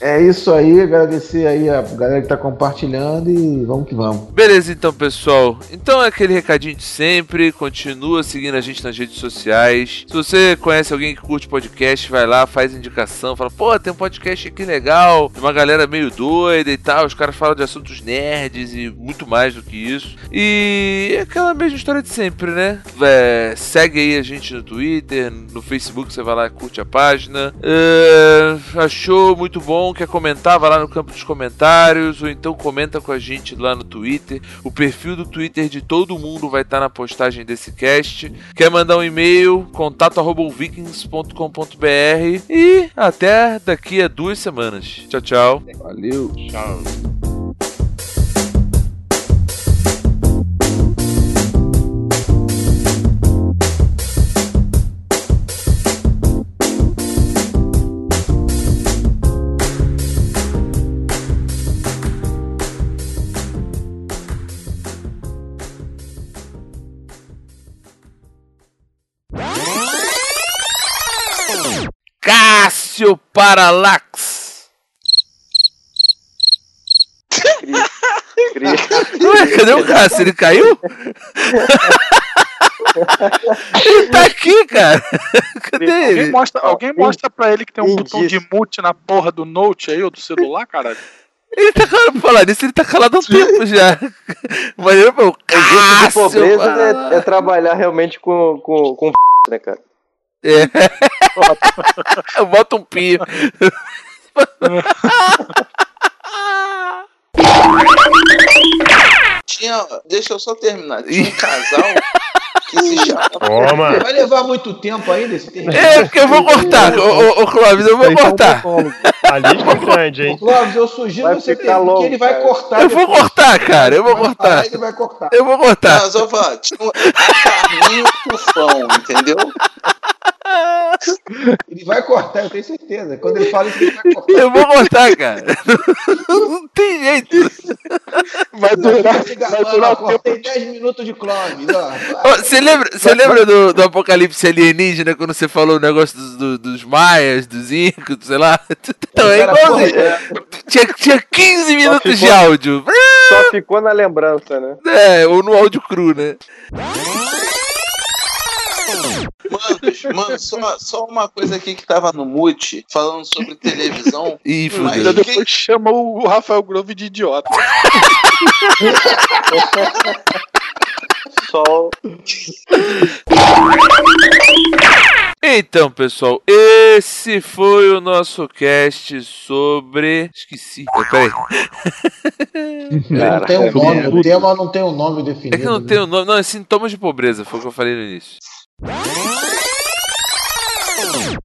É isso aí, agradecer aí a galera que tá compartilhando e vamos que vamos. Beleza, então, pessoal. Então é aquele recadinho de sempre. Continua seguindo a gente nas redes sociais. Se você conhece alguém que curte podcast, vai lá, faz indicação. Fala, pô, tem um podcast aqui legal. de Uma galera meio doida e tal. Os caras falam de assuntos nerds e muito mais do que isso. E é aquela mesma história de sempre, né? É, segue aí a gente no Twitter, no Facebook, você vai lá e curte a página. É, achou muito bom? Quer comentar? Vai lá no campo dos comentários. Ou então comenta com a gente lá no Twitter. O perfil do Twitter de todo mundo vai estar na postagem desse cast. Quer mandar um e-mail? contato.vikings.com.br E até daqui a duas semanas. Tchau, tchau. Valeu. Tchau. Cássio para lá Cris. Ué, cadê o Cássio? Ele caiu? ele tá aqui, cara. Cadê Alguém ele? mostra, alguém mostra pra ele que tem um botão de mute na porra do Note aí, ou do celular, caralho. Ele tá calado pra falar nisso, ele tá calado há um tempo já. Mas eu, meu, O jeito de Cássio pobreza é, é trabalhar realmente com, com, com né, cara? É. Eu boto um pi. Tinha. Deixa eu só terminar. Tinha um casal que se chamava. Toma! Vai levar muito tempo ainda esse. É, porque eu vou cortar. Ô, ô, ô Clóvis, eu vou tá cortar. A lista é grande, Ô, hein? Clóvis, eu sugiro Vai você ter, longo, que ele vai cara. cortar. Eu vou depois. cortar, cara. Eu vou Vai cortar. parar, Ele vai cortar. Eu vou cortar. Não, só falar, tinha um- Carminho Tufão, entendeu? Ele vai cortar, eu tenho certeza. Quando ele fala isso, ele vai cortar. Eu vou cortar, cara. Não tem jeito. Vai durar, vai durar o tempo. cortei 10 minutos de. Ô, Você lembra, você lembra do, do apocalipse alienígena quando você falou o negócio dos, do- dos maias, dos incas, sei lá? Então é igualzinho. porra, Tinha, tinha 15 minutos de ficou- áudio. Só ficou na lembrança, né? É, ou no áudio cru, né? Mano, mano só, só uma coisa aqui que tava no mute, falando sobre televisão. Mas Ainda depois chama o Rafael Grove de idiota. Só Então, pessoal, esse foi o nosso cast sobre. Esqueci. Oh, peraí. Não tem um nome, o tema não tem um nome definido. É que não né? tem o nome. Não, é sintomas de pobreza, foi o que eu falei no início.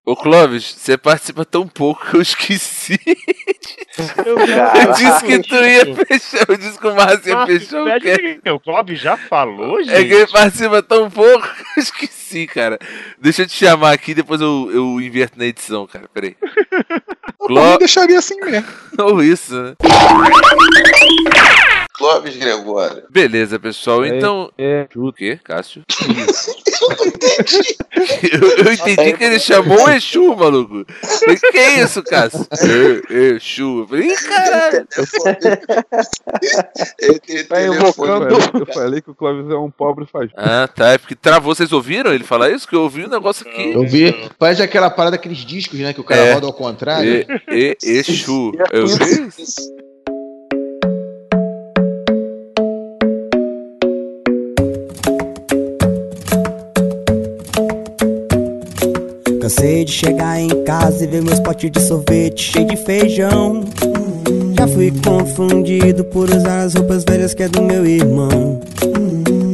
Ô Clóvis, você participa tão pouco que eu esqueci. Eu, Eu disse que tu ia fechar. Eu disse que o Márcio ia fechar o. Pede O Clóvis já falou, gente? É que ele participa tão pouco que eu esqueci, cara. Deixa eu te chamar aqui, depois eu, eu inverto na edição, cara. Peraí. Eu Cló... deixaria assim mesmo. Ou isso, né? Clóvis Gregório. Beleza, pessoal. É, Então. É, O quê, Cássio? eu, eu entendi que ele chamou o Exu, maluco. Falei, que é isso, Cássio? É, Exu. Eu falei, ih, caralho. Tá invocando. eu falei, eu falei que o Clóvis é um pobre faz. Ah, tá. É porque travou. Vocês ouviram ele falar isso? Que eu ouvi um negócio aqui. Eu vi, faz aquela parada, aqueles discos, né? Que o cara É. roda ao contrário. E, e, Exu. Eu vi. Cansei de chegar em casa e ver meus potes de sorvete cheio de feijão. Já fui confundido por usar as roupas velhas que é do meu irmão.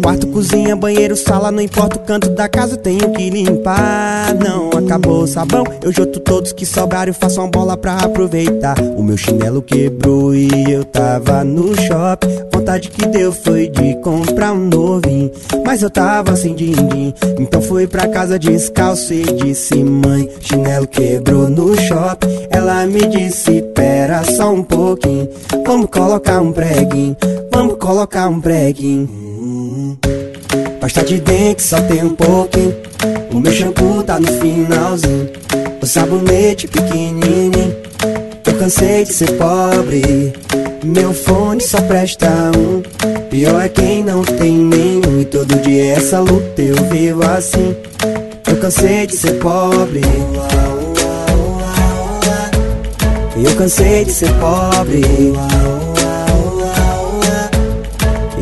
Quarto, cozinha, banheiro, sala, não importa o canto da casa, tenho que limpar. Não acabou o sabão, eu joto todos que sobraram e faço uma bola pra aproveitar. O meu chinelo quebrou e eu tava no shopping. Vontade que deu foi de comprar um novinho, mas eu tava sem din-din. Então fui pra casa descalço e disse: Mãe, chinelo quebrou no shopping. Ela me disse: Pera só um pouquinho, vamos colocar um preguinho, vamos colocar um preguinho. Pasta de dente só tem um pouquinho. O meu shampoo tá no finalzinho. O sabonete pequenininho. Eu cansei de ser pobre. Meu fone só presta um. Pior é quem não tem nenhum. E todo dia essa luta eu vivo assim. Eu cansei de ser pobre. Eu cansei de ser pobre.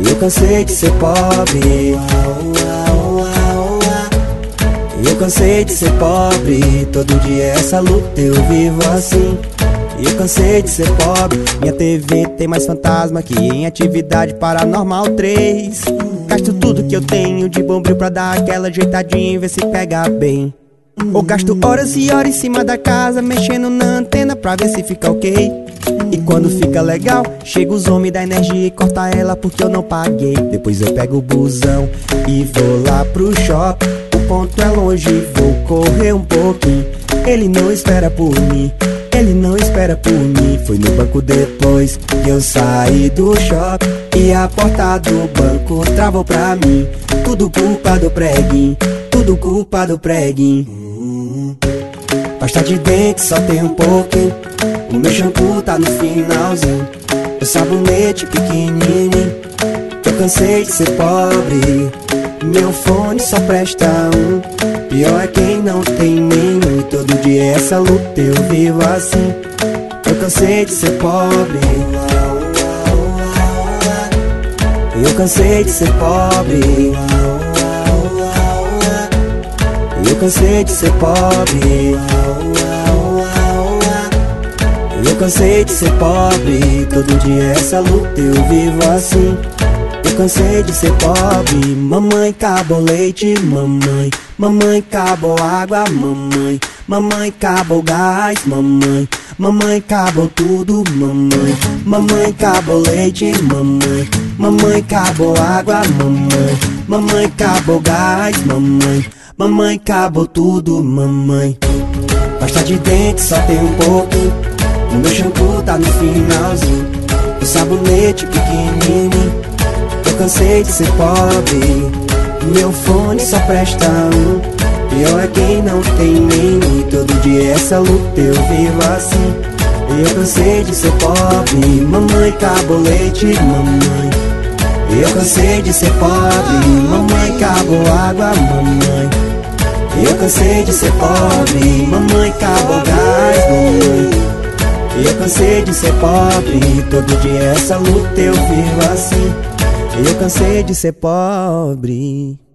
Eu cansei de ser pobre. Eu cansei de ser pobre. Todo dia essa luta eu vivo assim. Eu cansei de ser pobre. Minha TV tem mais fantasma que em atividade paranormal 3. Gasto tudo que eu tenho de bombril pra dar aquela ajeitadinha e ver se pega bem. Ou gasto horas e horas em cima da casa, mexendo na antena pra ver se fica ok. E quando fica legal, chega os homens da energia e corta ela porque eu não paguei. Depois eu pego o busão e vou lá pro shopping. O ponto é longe, vou correr um pouquinho. Ele não espera por mim, ele não espera por mim. Foi no banco depois que eu saí do shopping. E a porta do banco travou pra mim. Tudo culpa do preguinho, tudo culpa do preguinho. Pasta de dente só tem um pouquinho. O meu shampoo tá no finalzinho. O sabonete pequenininho. Eu cansei de ser pobre. Meu fone só presta um. Pior é quem não tem nenhum. E todo dia é essa luta eu vivo assim. Eu cansei de ser pobre. Eu cansei de ser pobre. Eu cansei de ser pobre. Eu cansei de ser pobre. Todo dia é essa luta eu vivo assim. Eu cansei de ser pobre. Mamãe acabou leite, mamãe. Mamãe acabou água, mamãe. Mamãe acabou gás, mamãe. Mamãe acabou tudo, mamãe. Mamãe acabou leite, mamãe. Mamãe acabou água, mamãe. Mamãe acabou gás, mamãe. Mamãe acabou tudo, mamãe. Pasta de dente só tem um pouquinho. O meu shampoo tá no finalzinho. O sabonete pequenininho. Eu cansei de ser pobre. Meu fone só presta um. Pior é quem não tem nenhum. E todo dia essa luta eu vivo assim. Eu cansei de ser pobre. Mamãe acabou leite, mamãe. Eu cansei de ser pobre. Mamãe acabou água, mamãe. Eu cansei de ser pobre. Mamãe acabou mamãe. Eu cansei de ser pobre, todo dia essa luta eu vivo assim. Eu cansei de ser pobre.